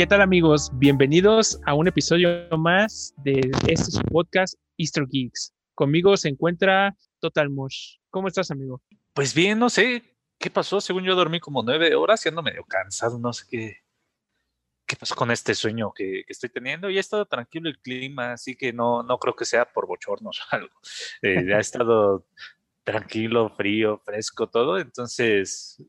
¿Qué tal amigos? Bienvenidos a un episodio más de este podcast Easter Geeks. Conmigo se encuentra Total Mush. ¿Cómo estás, amigo? Pues bien, no sé qué pasó. Según yo dormí como nueve horas y ando medio cansado. No sé qué, qué pasó con este sueño que, estoy teniendo. Y ha estado tranquilo el clima, así que no, no creo que sea por bochornos o algo. Eh, ha estado tranquilo, frío, fresco, todo. Entonces,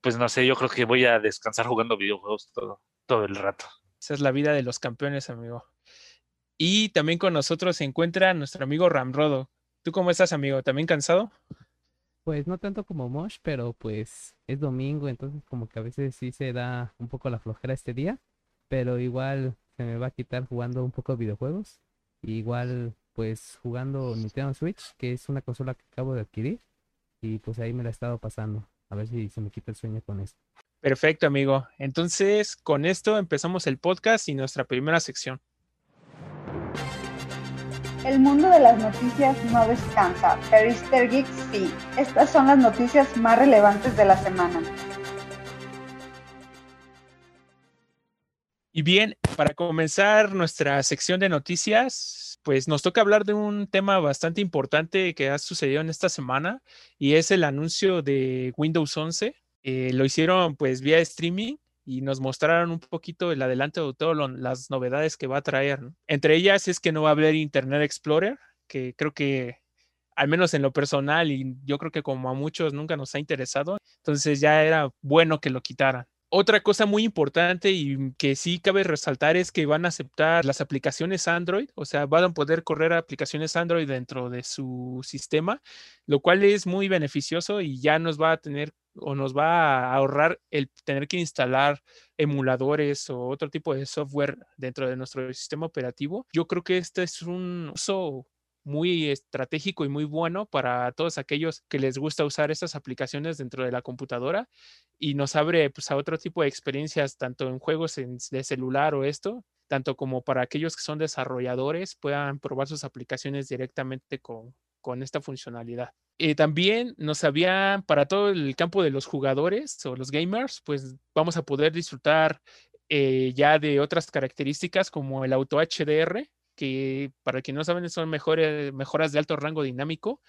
pues no sé, yo creo que voy a descansar jugando videojuegos todo todo el rato. Esa es la vida de los campeones, amigo. Y también con nosotros se encuentra nuestro amigo Ramrodo. ¿Tú cómo estás, amigo? ¿También cansado? Pues no tanto como Mosh, pero pues es domingo, entonces como que a veces sí se da un poco la flojera este día, pero igual se me va a quitar jugando un poco de videojuegos. Igual pues jugando Nintendo Switch, que es una consola que acabo de adquirir, y pues ahí me la he estado pasando. A ver si se me quita el sueño con esto. Perfecto, amigo. Entonces, con esto empezamos el podcast y nuestra primera sección. El mundo de las noticias no descansa, pero Easter Geeks sí. Estas son las noticias más relevantes de la semana. Y bien, para comenzar nuestra sección de noticias, pues nos toca hablar de un tema bastante importante que ha sucedido en esta semana y es el anuncio de Windows 11 eh, lo hicieron pues vía streaming y nos mostraron un poquito el adelanto de todas las novedades que va a traer. Entre ellas es que no va a haber Internet Explorer, que creo que al menos en lo personal y yo creo que como a muchos nunca nos ha interesado, entonces ya era bueno que lo quitaran. Otra cosa muy importante y que sí cabe resaltar es que van a aceptar las aplicaciones Android, o sea, van a poder correr aplicaciones Android dentro de su sistema, lo cual es muy beneficioso y ya nos va a tener o nos va a ahorrar el tener que instalar emuladores o otro tipo de software dentro de nuestro sistema operativo. Yo creo que este es un uso muy estratégico y muy bueno para todos aquellos que les gusta usar estas aplicaciones dentro de la computadora y nos abre pues, a otro tipo de experiencias, tanto en juegos de celular o esto, tanto como para aquellos que son desarrolladores puedan probar sus aplicaciones directamente con, con esta funcionalidad. y también nos había, para todo el campo de los jugadores o los gamers, pues vamos a poder disfrutar eh, ya de otras características como el auto HDR, que para quien no saben son mejores, mejoras de alto rango dinámico.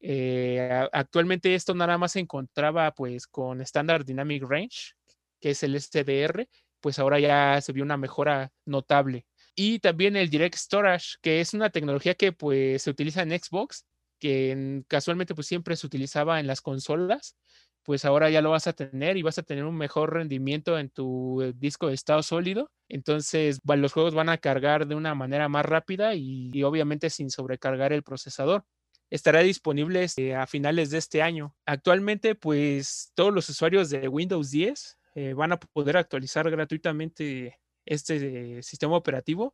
Eh, actualmente esto nada más se encontraba pues con Standard Dynamic Range, que es el SDR, pues ahora ya se vio una mejora notable. Y también el Direct Storage, que es una tecnología que pues se utiliza en Xbox, que casualmente pues siempre se utilizaba en las consolas, pues ahora ya lo vas a tener y vas a tener un mejor rendimiento en tu eh, disco de estado sólido. Entonces los juegos van a cargar de una manera más rápida y, obviamente sin sobrecargar el procesador. Estará disponible este, a finales de este año. Actualmente pues todos los usuarios de Windows 10 eh, van a poder actualizar gratuitamente este sistema operativo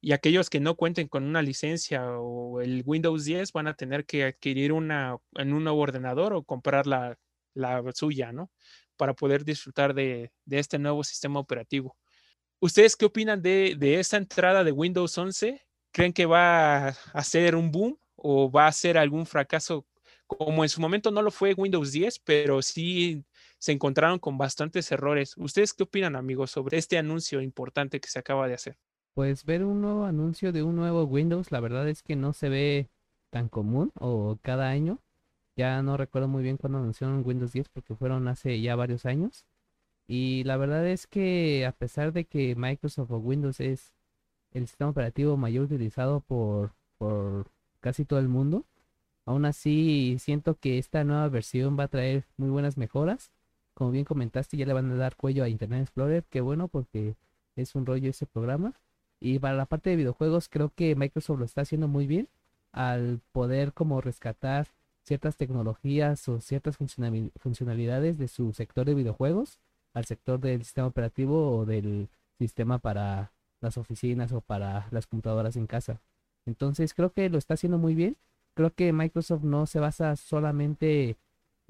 y aquellos que no cuenten con una licencia o el Windows 10 van a tener que adquirir una en un nuevo ordenador o comprar la, la suya, ¿no? Para poder disfrutar de, este nuevo sistema operativo. ¿Ustedes qué opinan de, de esta entrada de Windows 11? ¿Creen que va a ser un boom o va a ser algún fracaso? Como en su momento no lo fue Windows 10, pero sí se encontraron con bastantes errores. ¿Ustedes qué opinan, amigos, sobre este anuncio importante que se acaba de hacer? Pues ver un nuevo anuncio de un nuevo Windows, la verdad es que no se ve tan común o cada año. Ya no recuerdo muy bien cuándo anunciaron Windows 10 porque fueron hace ya varios años. Y la verdad es que a pesar de que Microsoft o Windows es el sistema operativo mayor utilizado por, por casi todo el mundo, aún así siento que esta nueva versión va a traer muy buenas mejoras. Como bien comentaste, ya le van a dar cuello a Internet Explorer, que bueno porque es un rollo ese programa. Y para la parte de videojuegos creo que Microsoft lo está haciendo muy bien al poder como rescatar ciertas tecnologías o ciertas funcionalidades de su sector de videojuegos al sector del sistema operativo o del sistema para las oficinas o para las computadoras en casa. Entonces creo que lo está haciendo muy bien. Creo que Microsoft no se basa solamente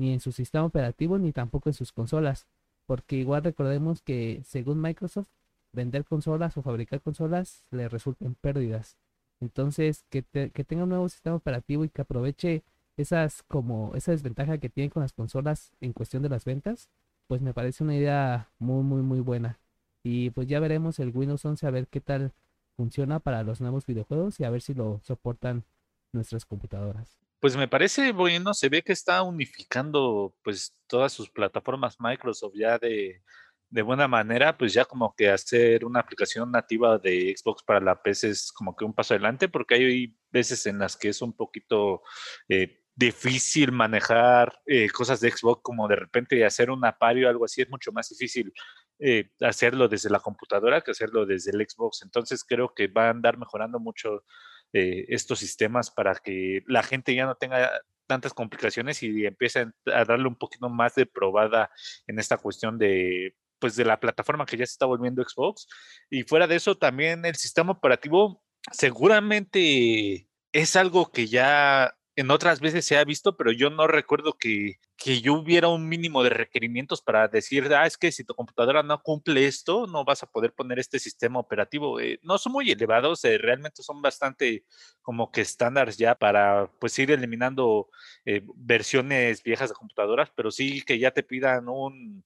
ni en su sistema operativo ni tampoco en sus consolas. Porque igual recordemos que según Microsoft, vender consolas o fabricar consolas le resulten pérdidas. Entonces, que, que tenga un nuevo sistema operativo y que aproveche esas como esa desventaja que tiene con las consolas en cuestión de las ventas, pues me parece una idea muy muy muy buena. Y pues ya veremos el Windows 11 a ver qué tal funciona para los nuevos videojuegos y a ver si lo soportan nuestras computadoras. Pues me parece bueno, se ve que está unificando pues todas sus plataformas Microsoft ya de, de buena manera, pues ya como que hacer una aplicación nativa de Xbox para la PC es como que un paso adelante, porque hay veces en las que es un poquito eh, difícil manejar eh, cosas de Xbox, como de repente hacer un apario o algo así, es mucho más difícil eh, hacerlo desde la computadora que hacerlo desde el Xbox. Entonces creo que va a andar mejorando mucho estos sistemas para que la gente ya no tenga tantas complicaciones y empiecen a darle un poquito más de probada en esta cuestión de pues de la plataforma que ya se está volviendo Xbox. Y fuera de eso, también el sistema operativo seguramente es algo que ya en otras veces se ha visto, pero yo no recuerdo que, que yo hubiera un mínimo de requerimientos para decir, ah, es que si tu computadora no cumple esto, no vas a poder poner este sistema operativo. Eh, no son muy elevados, eh, realmente son bastante como que estándares ya para pues ir eliminando eh, versiones viejas de computadoras, pero sí que ya te pidan un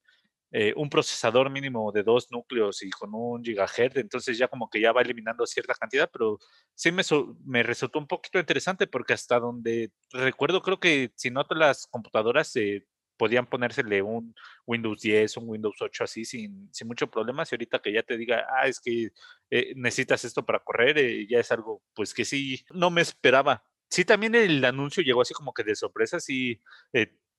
eh, un procesador mínimo de dos núcleos y con un gigahertz, entonces ya como que ya va eliminando cierta cantidad, pero sí me, me resultó un poquito interesante porque hasta donde recuerdo, creo que si no todas las computadoras eh, podían ponérsele un Windows 10, un Windows 8 así sin, sin mucho problema, y ahorita que ya te diga, ah, es que eh, necesitas esto para correr, ya es algo pues que sí, no me esperaba. Sí, también el anuncio llegó así como que de sorpresa, sí,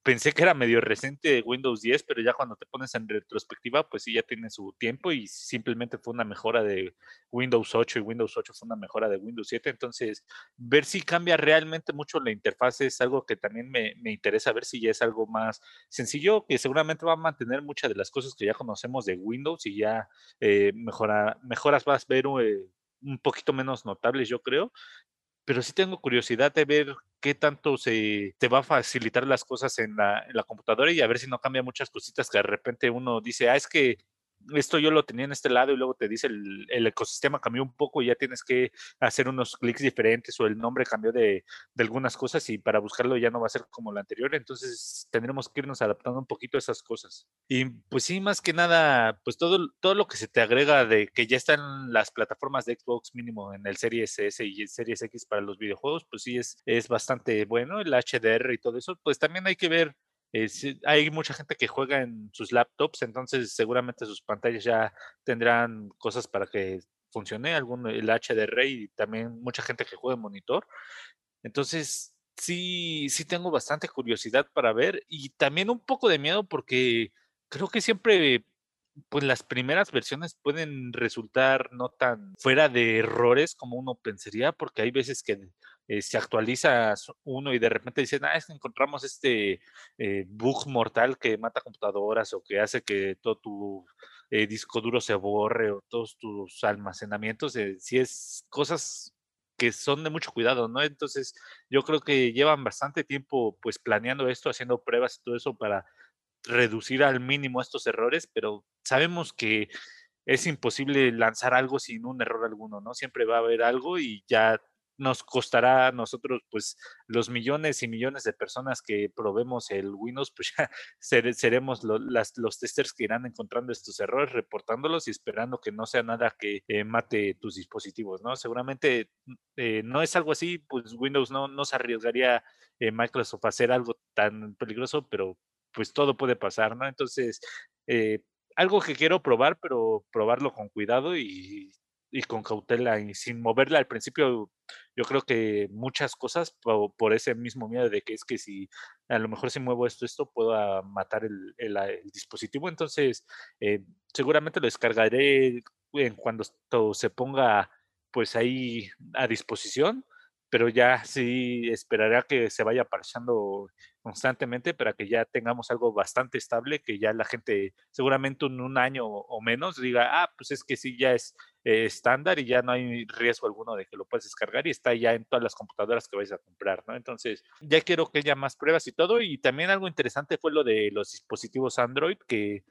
pensé que era medio reciente Windows 10, pero ya cuando te pones en retrospectiva, pues sí, ya tiene su tiempo y simplemente fue una mejora de Windows 8 y Windows 8 fue una mejora de Windows 7. Entonces, ver si cambia realmente mucho la interfaz es algo que también me, interesa ver si ya es algo más sencillo, que seguramente va a mantener muchas de las cosas que ya conocemos de Windows y ya eh, mejora, mejoras vas a ver eh, un poquito menos notables, yo creo, pero sí tengo curiosidad de ver qué tanto se te va a facilitar las cosas en la, en la computadora y a ver si no cambia muchas cositas que de repente uno dice, ah, es que esto yo lo tenía en este lado y luego te dice el, ecosistema cambió un poco y ya tienes que hacer unos clics diferentes o el nombre cambió de, algunas cosas y para buscarlo ya no va a ser como la anterior, entonces tendremos que irnos adaptando un poquito a esas cosas. Y pues sí, más que nada, pues todo, todo lo que se te agrega de que ya están las plataformas de Xbox mínimo en el Series S y el Series X para los videojuegos, pues sí es, es bastante bueno, el HDR y todo eso, pues también hay que ver eh, hay mucha gente que juega en sus laptops, entonces seguramente sus pantallas ya tendrán cosas para que funcione, algún el HDR y también mucha gente que juega en monitor. Entonces, sí, sí tengo bastante curiosidad para ver y también un poco de miedo porque creo que siempre pues las primeras versiones pueden resultar no tan fuera de errores como uno pensaría, porque hay veces que eh, se actualiza uno y de repente dicen, ah, es que encontramos este eh, bug mortal que mata computadoras o que hace que todo tu eh, disco duro se borre o todos tus almacenamientos, si es cosas que son de mucho cuidado, ¿no? Entonces, yo creo que llevan bastante tiempo pues planeando esto, haciendo pruebas y todo eso para reducir al mínimo estos errores, pero sabemos que es imposible lanzar algo sin un error alguno, ¿no? Siempre va a haber algo y ya nos costará a nosotros, pues, los millones y millones de personas que probemos el Windows, pues ya seremos los testers que irán encontrando estos errores, reportándolos y esperando que no sea nada que eh, mate tus dispositivos, ¿no? Seguramente eh, no es algo así, pues Windows no, no se arriesgaría eh, Microsoft a hacer algo tan peligroso, pero pues todo puede pasar, ¿no? Entonces, eh, algo que quiero probar, pero probarlo con cuidado y, con cautela y sin moverla al principio. Yo creo que muchas cosas por, ese mismo miedo de que es que si a lo mejor si muevo esto, esto puedo matar el, dispositivo. Entonces, eh, seguramente lo descargaré en cuando esto se ponga pues ahí a disposición pero ya sí esperaré a que se vaya parchando constantemente para que ya tengamos algo bastante estable, que ya la gente seguramente en un año o menos diga, ah, pues es que sí, ya es estándar y ya no hay riesgo alguno de que lo puedas descargar y está ya en todas las computadoras que vais a comprar, ¿no? Entonces, ya quiero que haya más pruebas y todo. Y también algo interesante fue lo de los dispositivos Android, que,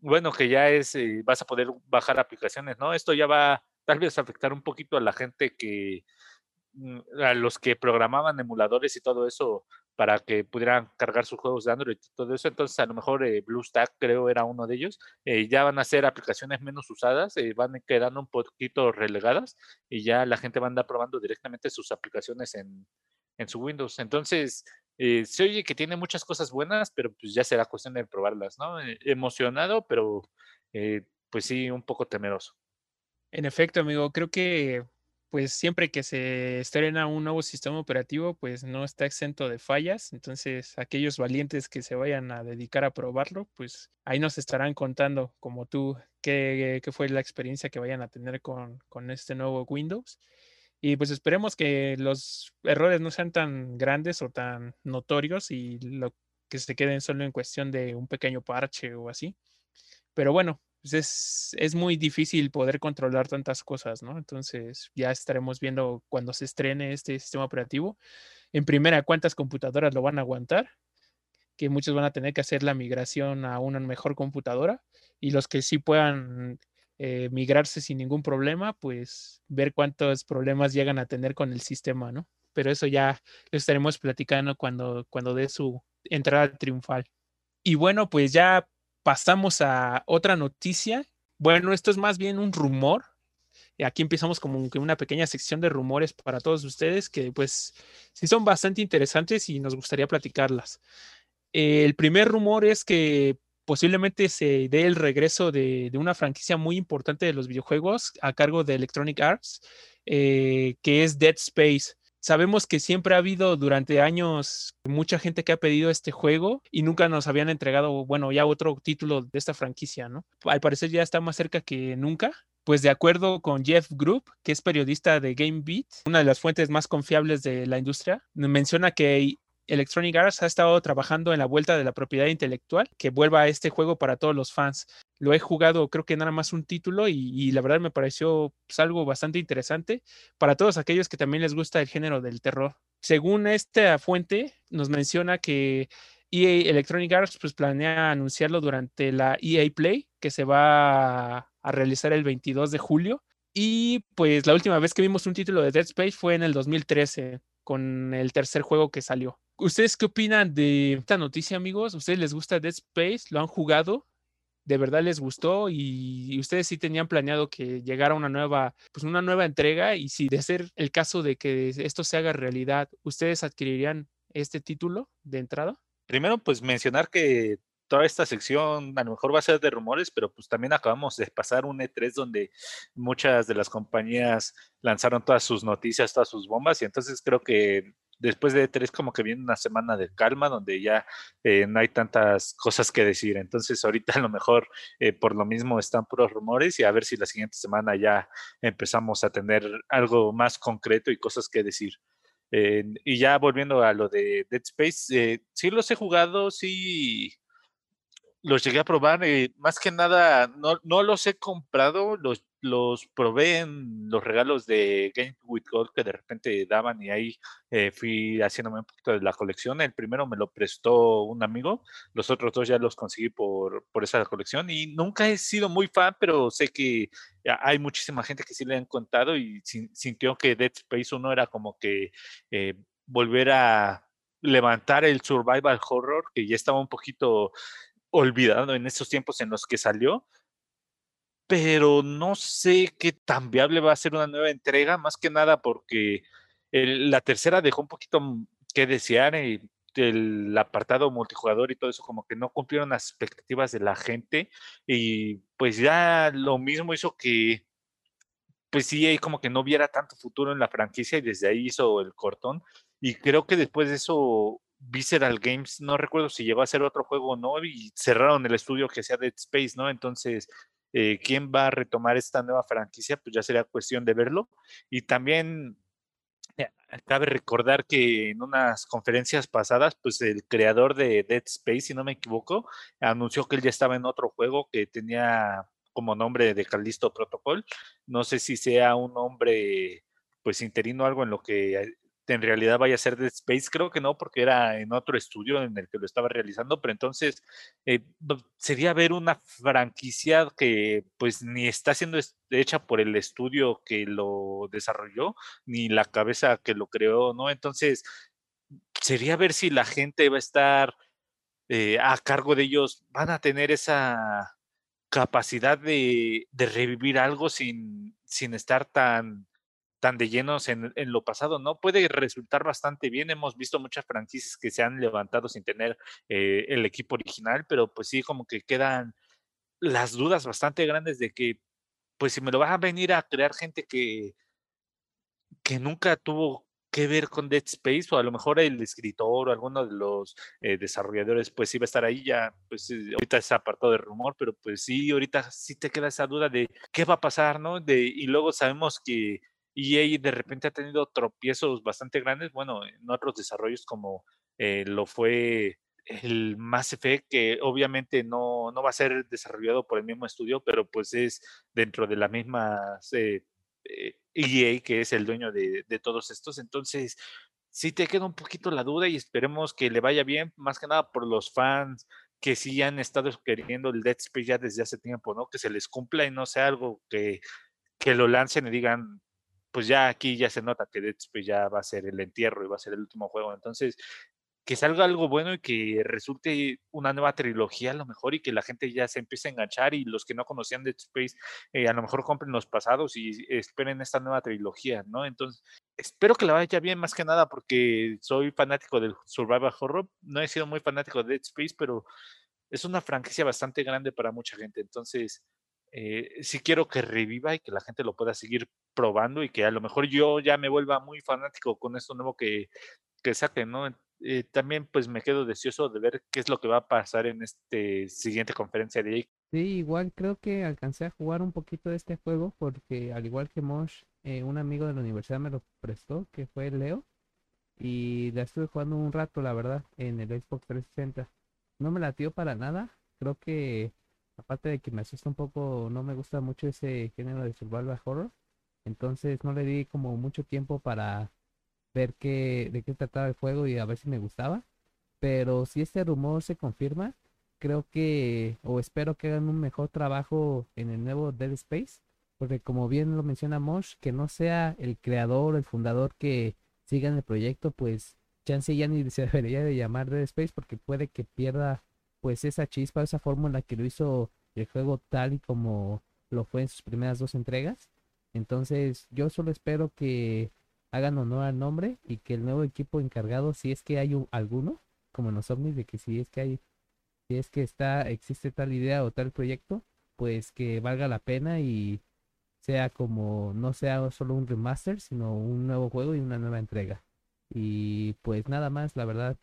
bueno, que ya es, eh, vas a poder bajar aplicaciones, ¿no? Esto ya va tal vez afectar un poquito a la gente que, mm, a los que programaban emuladores y todo eso para que pudieran cargar sus juegos de Android y todo eso. Entonces, a lo mejor eh, BlueStack creo era uno de ellos. Eh, ya van a ser aplicaciones menos usadas, eh, van quedando un poquito relegadas y ya la gente va a andar probando directamente sus aplicaciones en, en su Windows. Entonces, se oye que tiene muchas cosas buenas, pero pues ya será cuestión de probarlas, ¿no? emocionado, pero pues sí, un poco temeroso. En efecto, amigo, creo que pues siempre que se estrena un nuevo sistema operativo, pues no está exento de fallas. Entonces, aquellos valientes que se vayan a dedicar a probarlo, pues ahí nos estarán contando, como tú, qué, fue la experiencia que vayan a tener con, este nuevo Windows. Y pues esperemos que los errores no sean tan grandes o tan notorios y que se queden solo en cuestión de un pequeño parche o así. Pero bueno, pues es, muy difícil poder controlar tantas cosas, ¿no? Entonces ya estaremos viendo cuando se estrene este sistema operativo. En primera, cuántas computadoras lo van a aguantar, que muchos van a tener que hacer la migración a una mejor computadora y los que sí puedan eh, migrarse sin ningún problema, pues ver cuántos problemas llegan a tener con el sistema, ¿no? Pero eso ya lo estaremos platicando cuando, cuando dé su entrada triunfal. Y bueno, pues ya pasamos a otra noticia. Bueno, esto es más bien un rumor. Aquí empezamos como una pequeña sección de rumores para todos ustedes que pues sí son bastante interesantes y nos gustaría platicarlas. El primer rumor es que posiblemente se dé el regreso de, una franquicia muy importante de los videojuegos a cargo de Electronic Arts, eh, que es Dead Space. Sabemos que siempre ha habido durante años mucha gente que ha pedido este juego y nunca nos habían entregado, bueno, ya otro título de esta franquicia, ¿no? Al parecer ya está más cerca que nunca. Pues de acuerdo con Jeff Group, que es periodista de GameBeat, una de las fuentes más confiables de la industria, menciona que Electronic Arts ha estado trabajando en la vuelta de la propiedad intelectual, que vuelva a este juego para todos los fans. Lo he jugado creo que nada más un título y, la verdad me pareció pues, algo bastante interesante para todos aquellos que también les gusta el género del terror. Según esta fuente, nos menciona que EA Electronic Arts pues, planea anunciarlo durante la EA Play, que se va a realizar el 22 de julio. Y pues la última vez que vimos un título de Dead Space fue en el 2013, con el tercer juego que salió. ¿Ustedes qué opinan de esta noticia, amigos? ¿Ustedes les gusta Dead Space? ¿Lo han jugado? ¿De verdad les gustó? Y, ustedes sí tenían planeado que llegara una nueva, pues una nueva entrega. Y si de ser el caso de que esto se haga realidad, ¿ustedes adquirirían este título de entrada? Primero, pues mencionar que toda esta sección a lo mejor va a ser de rumores, pero pues también acabamos de pasar un E3 donde muchas de las compañías lanzaron todas sus noticias, todas sus bombas, y entonces creo que después de tres como que viene una semana de calma donde ya eh, no hay tantas cosas que decir. Entonces ahorita a lo mejor eh, por lo mismo están puros rumores y a ver si la siguiente semana ya empezamos a tener algo más concreto y cosas que decir. Eh, y ya volviendo a lo de Dead Space, sí los he jugado, sí los llegué a probar, más que nada, no, no los he comprado, los los probé en los regalos de Game with Gold que de repente daban y ahí eh, fui haciéndome un poquito de la colección. El primero me lo prestó un amigo, los otros dos ya los conseguí por, por esa colección y nunca he sido muy fan, pero sé que hay muchísima gente que sí le han contado y sintió que Dead Space 1 era como que eh, volver a levantar el survival horror que ya estaba un poquito olvidado en esos tiempos en los que salió pero no sé qué tan viable va a ser una nueva entrega, más que nada porque la tercera dejó un poquito que desear y el apartado multijugador y todo eso como que no cumplieron las expectativas de la gente y pues ya lo mismo hizo que pues sí, como que no viera tanto futuro en la franquicia y desde ahí hizo el cortón y creo que después de eso Visceral Games, no recuerdo si llegó a hacer otro juego o no, y cerraron el estudio que sea Dead Space, ¿no? Entonces, eh, quién va a retomar esta nueva franquicia, pues ya sería cuestión de verlo. Y también eh, cabe recordar que en unas conferencias pasadas, pues el creador de Dead Space, si no me equivoco, anunció que él ya estaba en otro juego que tenía como nombre de Callisto Protocol. No sé si sea un nombre pues interino algo en lo que en realidad vaya a ser Dead Space, creo que no, porque era en otro estudio en el que lo estaba realizando, pero entonces eh, sería ver una franquicia que pues ni está siendo hecha por el estudio que lo desarrolló, ni la cabeza que lo creó, ¿no? Entonces, sería ver si la gente va a estar eh, a cargo de ellos, van a tener esa capacidad de, de revivir algo sin, sin estar tan tan de llenos en, lo pasado, ¿no? Puede resultar bastante bien. Hemos visto muchas franquicias que se han levantado sin tener eh, el equipo original, pero pues sí, como que quedan las dudas bastante grandes de que, pues si me lo vas a venir a crear gente que, que nunca tuvo que ver con Dead Space o a lo mejor el escritor o alguno de los eh, desarrolladores pues iba a estar ahí ya pues eh, ahorita es apartado de rumor pero pues sí ahorita sí te queda esa duda de qué va a pasar no de y luego sabemos que EA de repente ha tenido tropiezos bastante grandes, bueno, en otros desarrollos como eh, lo fue el Mass Effect, que obviamente no, no, va a ser desarrollado por el mismo estudio, pero pues es dentro de la misma EA, eh, e que es el dueño de, de, todos estos. Entonces, sí te queda un poquito la duda y esperemos que le vaya bien, más que nada por los fans que sí han estado queriendo el Dead Space ya desde hace tiempo, ¿no? Que se les cumpla y no sea algo que, que lo lancen y digan, pues ya aquí ya se nota que Dead Space ya va a ser el entierro y va a ser el último juego. Entonces, que salga algo bueno y que resulte una nueva trilogía a lo mejor y que la gente ya se empiece a enganchar y los que no conocían Dead Space eh, a lo mejor compren los pasados y esperen esta nueva trilogía, ¿no? Entonces, espero que la vaya bien más que nada porque soy fanático del Survival Horror. No he sido muy fanático de Dead Space, pero es una franquicia bastante grande para mucha gente. Entonces, eh, sí quiero que reviva y que la gente lo pueda seguir probando y que a lo mejor yo ya me vuelva muy fanático con esto nuevo que, que saquen, ¿no? Eh, también pues me quedo deseoso de ver qué es lo que va a pasar en este siguiente conferencia de Sí, igual creo que alcancé a jugar un poquito de este juego porque al igual que Mosh, eh, un amigo de la universidad me lo prestó, que fue Leo, y la estuve jugando un rato, la verdad, en el Xbox 360. No me latió para nada, creo que aparte de que me asusta un poco, no me gusta mucho ese género de survival horror. Entonces no le di como mucho tiempo para ver qué, de qué trataba el juego y a ver si me gustaba. Pero si este rumor se confirma, creo que, o espero que hagan un mejor trabajo en el nuevo Dead Space. Porque como bien lo menciona Mosh, que no sea el creador el fundador que siga en el proyecto, pues chance ya ni se debería de llamar Dead Space porque puede que pierda pues esa chispa, esa fórmula que lo hizo el juego tal y como lo fue en sus primeras dos entregas. Entonces yo solo espero que hagan honor al nombre y que el nuevo equipo encargado, si es que hay alguno, como en los ovnis, de que si es que hay, si es que está, existe tal idea o tal proyecto, pues que valga la pena y sea como, no sea solo un remaster, sino un nuevo juego y una nueva entrega. Y pues nada más, la verdad,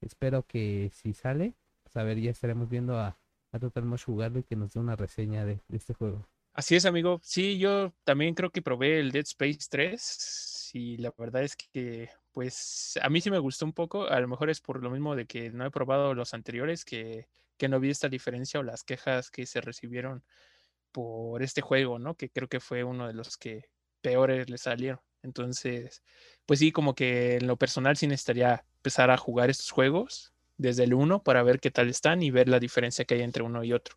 espero que si sale, pues a ver, ya estaremos viendo a, a Total jugarlo y que nos dé una reseña de, este juego. Así es, amigo. Sí, yo también creo que probé el Dead Space 3 y la verdad es que, pues, a mí sí me gustó un poco. A lo mejor es por lo mismo de que no he probado los anteriores, que, que no vi esta diferencia o las quejas que se recibieron por este juego, ¿no? Que creo que fue uno de los que peores le salieron. Entonces, pues sí, como que en lo personal sí necesitaría empezar a jugar estos juegos desde el 1 para ver qué tal están y ver la diferencia que hay entre uno y otro.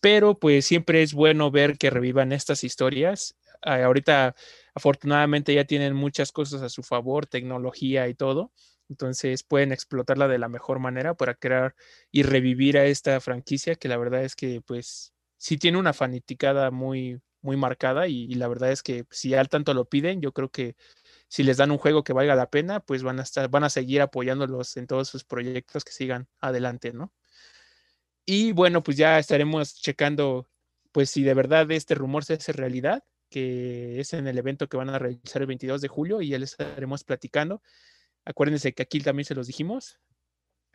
Pero pues siempre es bueno ver que revivan estas historias. Ah, ahorita afortunadamente ya tienen muchas cosas a su favor, tecnología y todo. Entonces pueden explotarla de la mejor manera para crear y revivir a esta franquicia que la verdad es que pues sí tiene una fanaticada muy muy marcada y la verdad es que si al tanto lo piden, yo creo que si les dan un juego que valga la pena, pues van a estar, van a seguir apoyándolos en todos sus proyectos que sigan adelante, ¿no? Y bueno, pues ya estaremos checando, pues si de verdad este rumor se hace realidad, que es en el evento que van a realizar el 22 de julio y ya les estaremos platicando. Acuérdense que aquí también se los dijimos,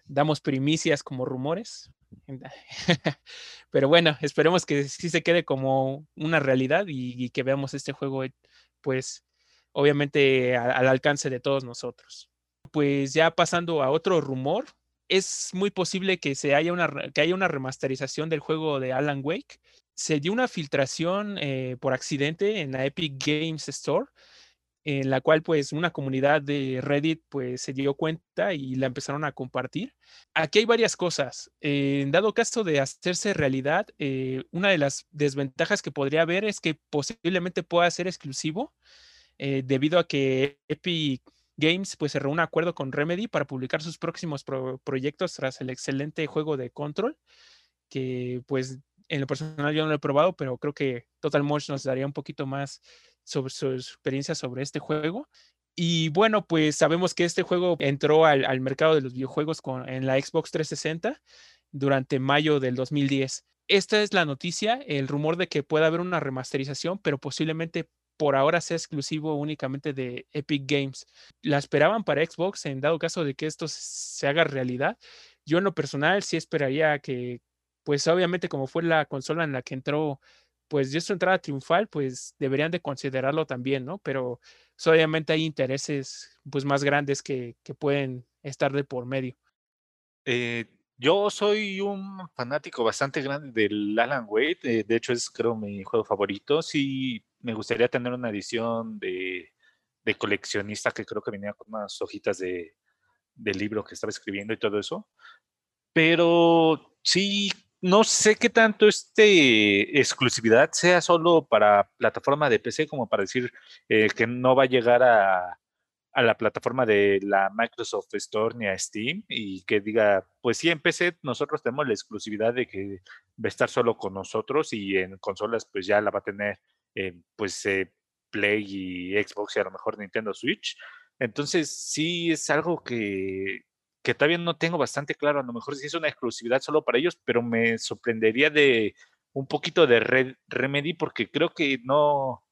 damos primicias como rumores. Pero bueno, esperemos que sí se quede como una realidad y, y que veamos este juego, pues, obviamente al alcance de todos nosotros. Pues ya pasando a otro rumor, es muy posible que, se haya una, que haya una remasterización del juego de Alan Wake. se dio una filtración eh, por accidente en la Epic Games Store, en la cual pues una comunidad de Reddit pues se dio cuenta y la empezaron a compartir. Aquí hay varias cosas. en dado caso de hacerse realidad, eh, una de las desventajas que podría haber es que posiblemente pueda ser exclusivo eh, debido a que Epic Games pues cerró un acuerdo con Remedy para publicar sus próximos proyectos tras el excelente juego de Control, que pues en lo personal yo no lo he probado, pero creo que Total Motion nos daría un poquito más sobre su experiencia sobre este juego. Y bueno, pues sabemos que este juego entró al, mercado de los videojuegos con, en la Xbox 360 durante mayo del 2010. Esta es la noticia, el rumor de que pueda haber una remasterización, pero posiblemente por ahora sea exclusivo únicamente de Epic Games. La esperaban para Xbox en dado caso de que esto se haga realidad. Yo en lo personal sí esperaría que, pues obviamente como fue la consola en la que entró, pues dio su entrada triunfal, pues deberían de considerarlo también, ¿no? Pero pues, obviamente hay intereses pues más grandes que, que pueden estar de por medio. Eh, yo soy un fanático bastante grande del Alan Wade, eh, de hecho es creo mi juego favorito, sí me gustaría tener una edición de, de coleccionista que creo que venía con unas hojitas de, del libro que estaba escribiendo y todo eso, pero sí no sé qué tanto este exclusividad sea solo para plataforma de PC como para decir eh, que no va a llegar a, a, la plataforma de la Microsoft Store ni a Steam y que diga, pues sí, en PC nosotros tenemos la exclusividad de que va a estar solo con nosotros y en consolas pues ya la va a tener eh, pues eh, Play y Xbox y a lo mejor Nintendo Switch. Entonces sí es algo que, que todavía no tengo bastante claro. A lo mejor sí es una exclusividad solo para ellos, pero me sorprendería de un poquito de Red Remedy porque creo que no,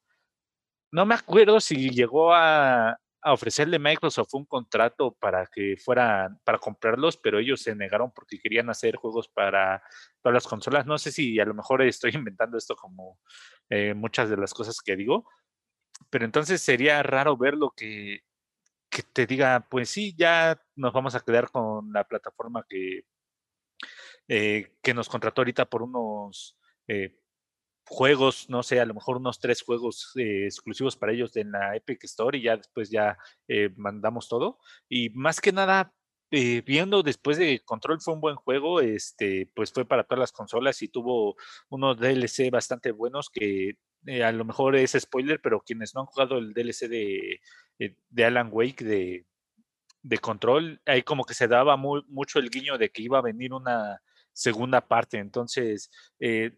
no me acuerdo si llegó a, a, ofrecerle Microsoft un contrato para que fueran, para comprarlos, pero ellos se negaron porque querían hacer juegos para todas las consolas. No sé si a lo mejor estoy inventando esto como eh, muchas de las cosas que digo, pero entonces sería raro verlo que que te diga, pues sí, ya nos vamos a quedar con la plataforma que, eh, que nos contrató ahorita por unos eh, juegos, no sé, a lo mejor unos tres juegos eh, exclusivos para ellos en la Epic Store y ya después ya mandamos todo. Y más que nada, viendo después de Control fue un buen juego, este, pues fue para todas las consolas y tuvo unos DLC bastante buenos que a lo mejor es spoiler, pero quienes no han jugado el DLC de eh, de Alan Wake de, de Control, ahí como que se daba muy, mucho el guiño de que iba a venir una segunda parte. Entonces, eh,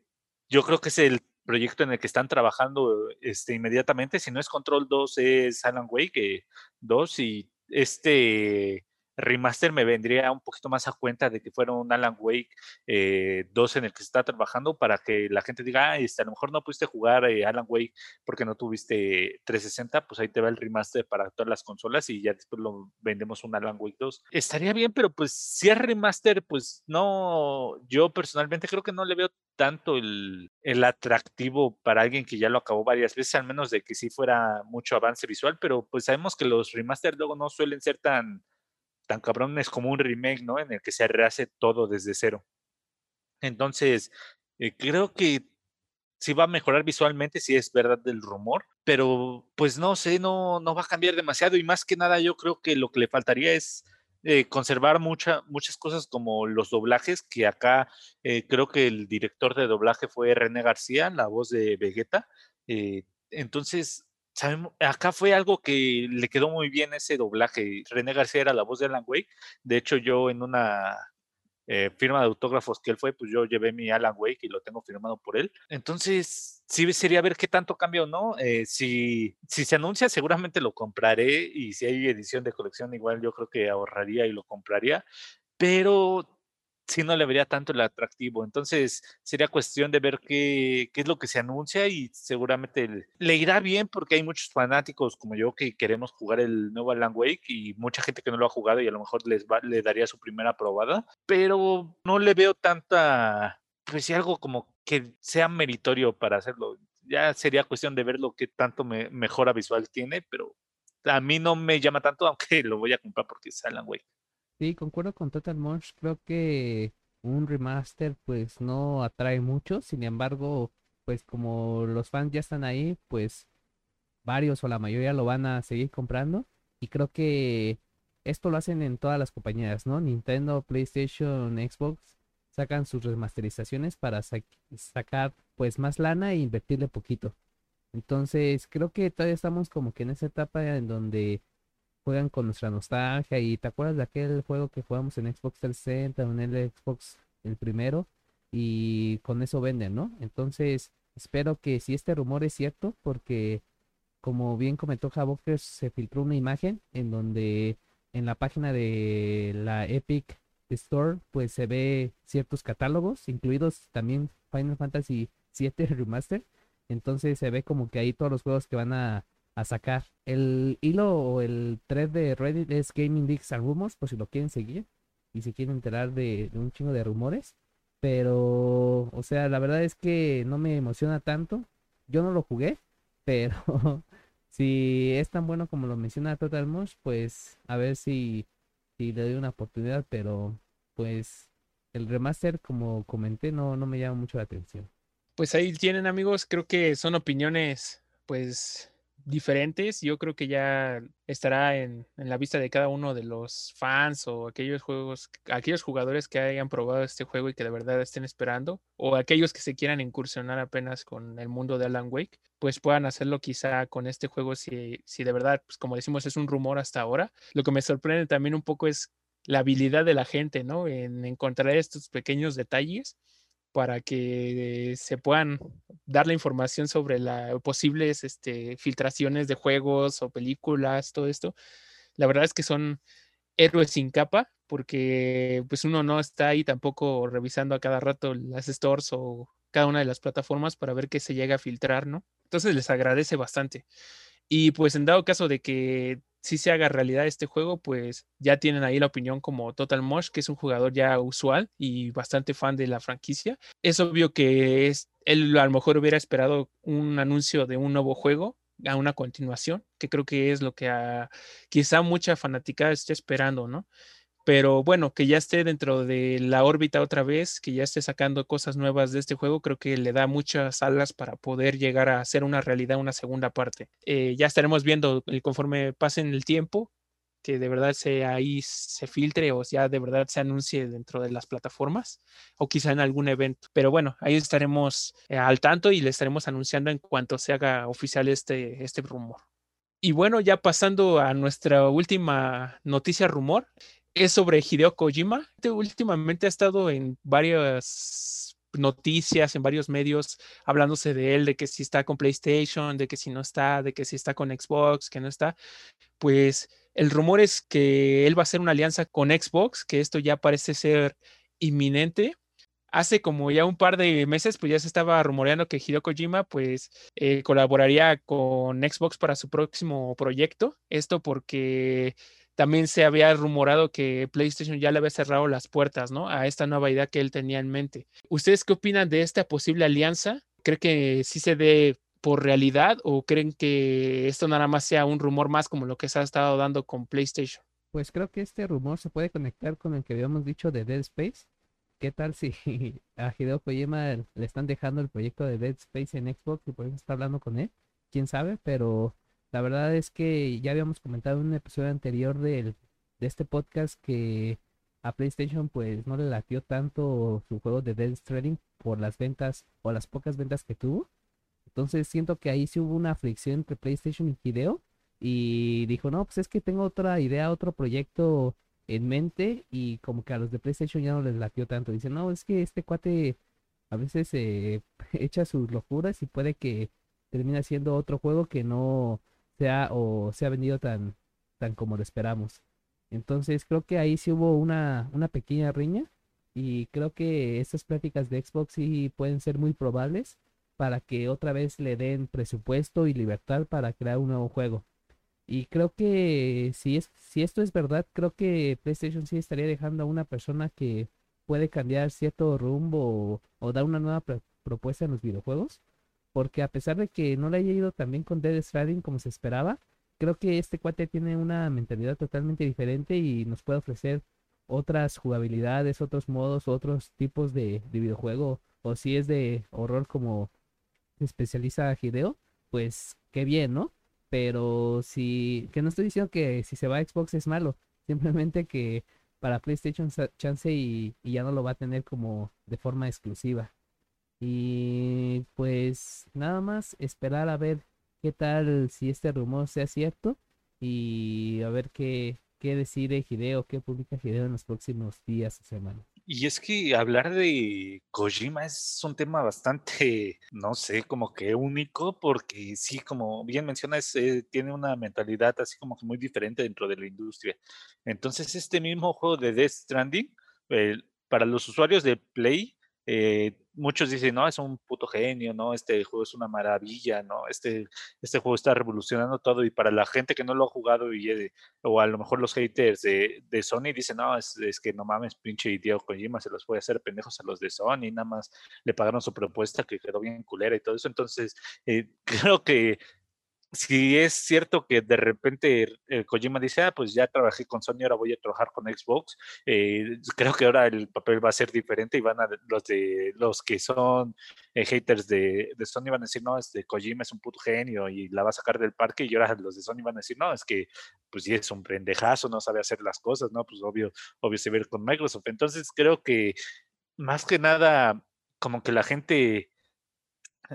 yo creo que es el proyecto en el que están trabajando este, inmediatamente. Si no es Control 2, es Alan Wake 2 eh, y este remaster me vendría un poquito más a cuenta de que fuera un Alan Wake 2 eh, en el que se está trabajando para que la gente diga, ah, este, a lo mejor no pudiste jugar eh, Alan Wake porque no tuviste 360, pues ahí te va el remaster para todas las consolas y ya después lo vendemos un Alan Wake 2. Estaría bien, pero pues si es remaster, pues no, yo personalmente creo que no le veo tanto el, el, atractivo para alguien que ya lo acabó varias veces, al menos de que sí fuera mucho avance visual, pero pues sabemos que los remaster luego no suelen ser tan tan cabrón es como un remake, ¿no? En el que se rehace todo desde cero. Entonces, eh, creo que sí va a mejorar visualmente, si es verdad del rumor, pero pues no sé, no, no va a cambiar demasiado y más que nada yo creo que lo que le faltaría es eh, conservar mucha, muchas cosas como los doblajes, que acá eh, creo que el director de doblaje fue René García, la voz de Vegeta. entonces, sabemos, acá fue algo que le quedó muy bien ese doblaje. René García era la voz de Alan Wake. De hecho, yo en una eh, firma de autógrafos que él fue, pues yo llevé mi Alan Wake y lo tengo firmado por él. Entonces, sí sería ver qué tanto cambia o no. Eh, si, si se anuncia, seguramente lo compraré y si hay edición de colección, igual yo creo que ahorraría y lo compraría. Pero sí no le vería tanto el atractivo. Entonces sería cuestión de ver qué, qué, es lo que se anuncia y seguramente le irá bien porque hay muchos fanáticos como yo que queremos jugar el nuevo Alan Wake y mucha gente que no lo ha jugado y a lo mejor les le daría su primera probada, pero no le veo tanta, pues sí, algo como que sea meritorio para hacerlo. Ya sería cuestión de ver lo que tanto me, mejora visual tiene, pero a mí no me llama tanto, aunque lo voy a comprar porque es Alan Wake. Sí, concuerdo con Total Munch. Creo que un remaster pues no atrae mucho, sin embargo, pues como los fans ya están ahí, pues varios o la mayoría lo van a seguir comprando y creo que esto lo hacen en todas las compañías, ¿no? Nintendo, PlayStation, Xbox sacan sus remasterizaciones para sacar pues más lana e invertirle poquito. Entonces creo que todavía estamos como que en esa etapa en donde juegan con nuestra nostalgia y te acuerdas de aquel juego que jugamos en Xbox 360 o en el Xbox el primero y con eso venden, ¿no? Entonces espero que si este rumor es cierto porque como bien comentó Javoker se filtró una imagen en donde en la página de la Epic Store pues se ve ciertos catálogos incluidos también Final Fantasy 7 Remaster entonces se ve como que ahí todos los juegos que van a sacar. El hilo o el thread de Reddit es Gaming Leaks and Rumors, por si lo quieren seguir y se quieren enterar de, un chingo de rumores. Pero, o sea, la verdad es que no me emociona tanto. Yo no lo jugué, pero si es tan bueno como lo menciona Total Mosh, pues a ver si, si le doy una oportunidad. Pero, pues, el remaster, como comenté, no, no me llama mucho la atención. Pues ahí tienen amigos, creo que son opiniones, pues diferentes. Yo creo que ya estará en, la vista de cada uno de los fans o aquellos juegos, aquellos jugadores que hayan probado este juego y que de verdad estén esperando, o aquellos que se quieran incursionar apenas con el mundo de Alan Wake, pues puedan hacerlo quizá con este juego si, si de verdad, pues como decimos, es un rumor hasta ahora. Lo que me sorprende también un poco es la habilidad de la gente, ¿no? En encontrar estos pequeños detalles para que se puedan dar la información sobre las posibles este, filtraciones de juegos o películas, todo esto. La verdad es que son héroes sin capa, porque pues uno no está ahí tampoco revisando a cada rato las stores o cada una de las plataformas para ver qué se llega a filtrar, ¿no? Entonces les agradece bastante. Y pues en dado caso de que si se haga realidad este juego, pues ya tienen ahí la opinión como Total Mosh, que es un jugador ya usual y bastante fan de la franquicia. Es obvio que es, él a lo mejor hubiera esperado un anuncio de un nuevo juego a una continuación, que creo que es lo que quizá mucha fanática esté esperando, ¿no? Pero bueno, que ya esté dentro de la órbita otra vez, que ya esté sacando cosas nuevas de este juego, creo que le da muchas alas para poder llegar a hacer una realidad, una segunda parte. Eh, ya estaremos viendo conforme pasen el tiempo, que de verdad se ahí se filtre o ya de verdad se anuncie dentro de las plataformas o quizá en algún evento. Pero bueno, ahí estaremos eh, al tanto y le estaremos anunciando en cuanto se haga oficial este, este rumor. Y bueno, ya pasando a nuestra última noticia rumor, es sobre Hideo Kojima. Este últimamente ha estado en varias noticias, en varios medios, hablándose de él, de que si está con PlayStation, de que si no está, de que si está con Xbox, que no está. Pues el rumor es que él va a hacer una alianza con Xbox, que esto ya parece ser inminente. Hace como ya un par de meses, pues ya se estaba rumoreando que Hideo Kojima, pues, eh, colaboraría con Xbox para su próximo proyecto. Esto porque también se había rumorado que PlayStation ya le había cerrado las puertas, ¿no? A esta nueva idea que él tenía en mente. ¿Ustedes qué opinan de esta posible alianza? ¿Creen que sí se dé por realidad o creen que esto nada más sea un rumor más como lo que se ha estado dando con PlayStation? Pues creo que este rumor se puede conectar con el que habíamos dicho de Dead Space. ¿Qué tal si a Hideo Kojima le están dejando el proyecto de Dead Space en Xbox y por eso está hablando con él? ¿Quién sabe? Pero la verdad es que ya habíamos comentado en un episodio anterior de este podcast que a PlayStation pues no le latió tanto su juego de Death Stranding por las ventas o las pocas ventas que tuvo. Entonces siento que ahí sí hubo una fricción entre PlayStation y Hideo y dijo, no, pues es que tengo otra idea, otro proyecto en mente y como que a los de PlayStation ya no les latió tanto. Dicen, no, es que este cuate a veces eh, echa sus locuras y puede que termine siendo otro juego que no sea o se ha vendido tan, tan como lo esperamos. Entonces creo que ahí sí hubo una, una pequeña riña y creo que estas pláticas de Xbox sí pueden ser muy probables para que otra vez le den presupuesto y libertad para crear un nuevo juego. Y creo que si, es, si esto es verdad, creo que PlayStation sí estaría dejando a una persona que puede cambiar cierto rumbo o, dar una nueva propuesta en los videojuegos porque a pesar de que no le haya ido tan bien con Dead Stranding como se esperaba, creo que este cuate tiene una mentalidad totalmente diferente y nos puede ofrecer otras jugabilidades, otros modos, otros tipos de, de videojuego, o si es de horror como se especializa Hideo, pues qué bien, ¿no? Pero si, que no estoy diciendo que si se va a Xbox es malo, simplemente que para PlayStation chance y ya no lo va a tener como de forma exclusiva. Y pues nada más esperar a ver qué tal si este rumor sea cierto y a ver qué, qué decide Hideo, qué publica Hideo en los próximos días o semanas. Y es que hablar de Kojima es un tema bastante, no sé, como que único, porque sí, como bien mencionas, eh, tiene una mentalidad así como que muy diferente dentro de la industria. Entonces, este mismo juego de Death Stranding, eh, para los usuarios de Play, eh, muchos dicen, no, es un puto genio, no, este juego es una maravilla, no, este, este juego está revolucionando todo y para la gente que no lo ha jugado y, o a lo mejor los haters de, de Sony dicen, no, es, que no mames, pinche Hideo Kojima se los puede hacer pendejos a los de Sony, nada más le pagaron su propuesta que quedó bien culera y todo eso, entonces eh, creo que si es cierto que de repente el Kojima dice, ah, pues ya trabajé con Sony, ahora voy a trabajar con Xbox, eh, creo que ahora el papel va a ser diferente y van a, los de los que son eh, haters de, de, Sony van a decir, no, este Kojima es un puto genio y la va a sacar del parque y ahora los de Sony van a decir, no, es que pues sí es un pendejazo, no sabe hacer las cosas, ¿no? Pues obvio, obvio se ve con Microsoft. Entonces creo que más que nada, como que la gente...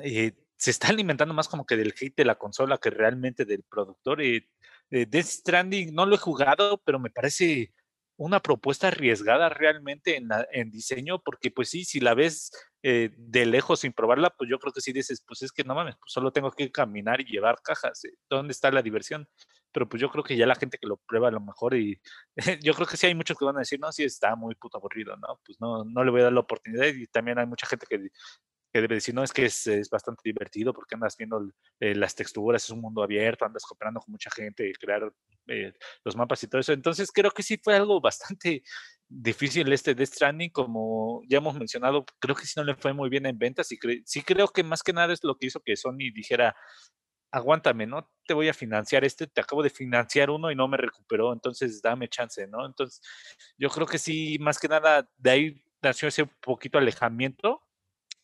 Eh, se está alimentando más como que del hate de la consola que realmente del productor. Y, eh, Death Stranding no lo he jugado, pero me parece una propuesta arriesgada realmente en, la, en diseño, porque pues sí, si la ves eh, de lejos sin probarla, pues yo creo que sí dices, pues es que no mames, pues solo tengo que caminar y llevar cajas, eh, ¿dónde está la diversión? Pero pues yo creo que ya la gente que lo prueba a lo mejor y yo creo que sí hay muchos que van a decir, no, sí está muy puto aburrido, ¿no? Pues no, no le voy a dar la oportunidad y también hay mucha gente que que debe decir, no, es que es, bastante divertido porque andas viendo eh, las texturas, es un mundo abierto, andas cooperando con mucha gente, crear eh, los mapas y todo eso. Entonces creo que sí fue algo bastante difícil este Death Stranding, como ya hemos mencionado, creo que sí no le fue muy bien en ventas y sí creo que más que nada es lo que hizo que Sony dijera, aguántame, no te voy a financiar este, te acabo de financiar uno y no me recuperó, entonces dame chance, ¿no? Entonces yo creo que sí, más que nada de ahí nació ese poquito alejamiento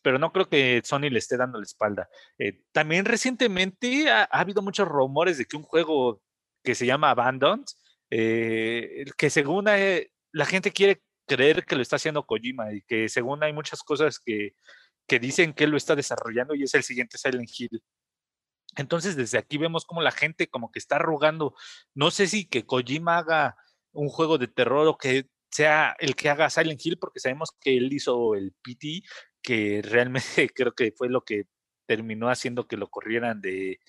pero no creo que Sony le esté dando la espalda. Eh, también recientemente ha, ha, habido muchos rumores de que un juego que se llama Abandoned, eh, que según eh, la gente quiere creer que lo está haciendo Kojima y que según hay muchas cosas que, que dicen que él lo está desarrollando y es el siguiente Silent Hill. Entonces desde aquí vemos como la gente como que está rogando, no sé si que Kojima haga un juego de terror o que sea el que haga Silent Hill, porque sabemos que él hizo el PT, que realmente creo que fue lo que terminó haciendo que lo corrieran de,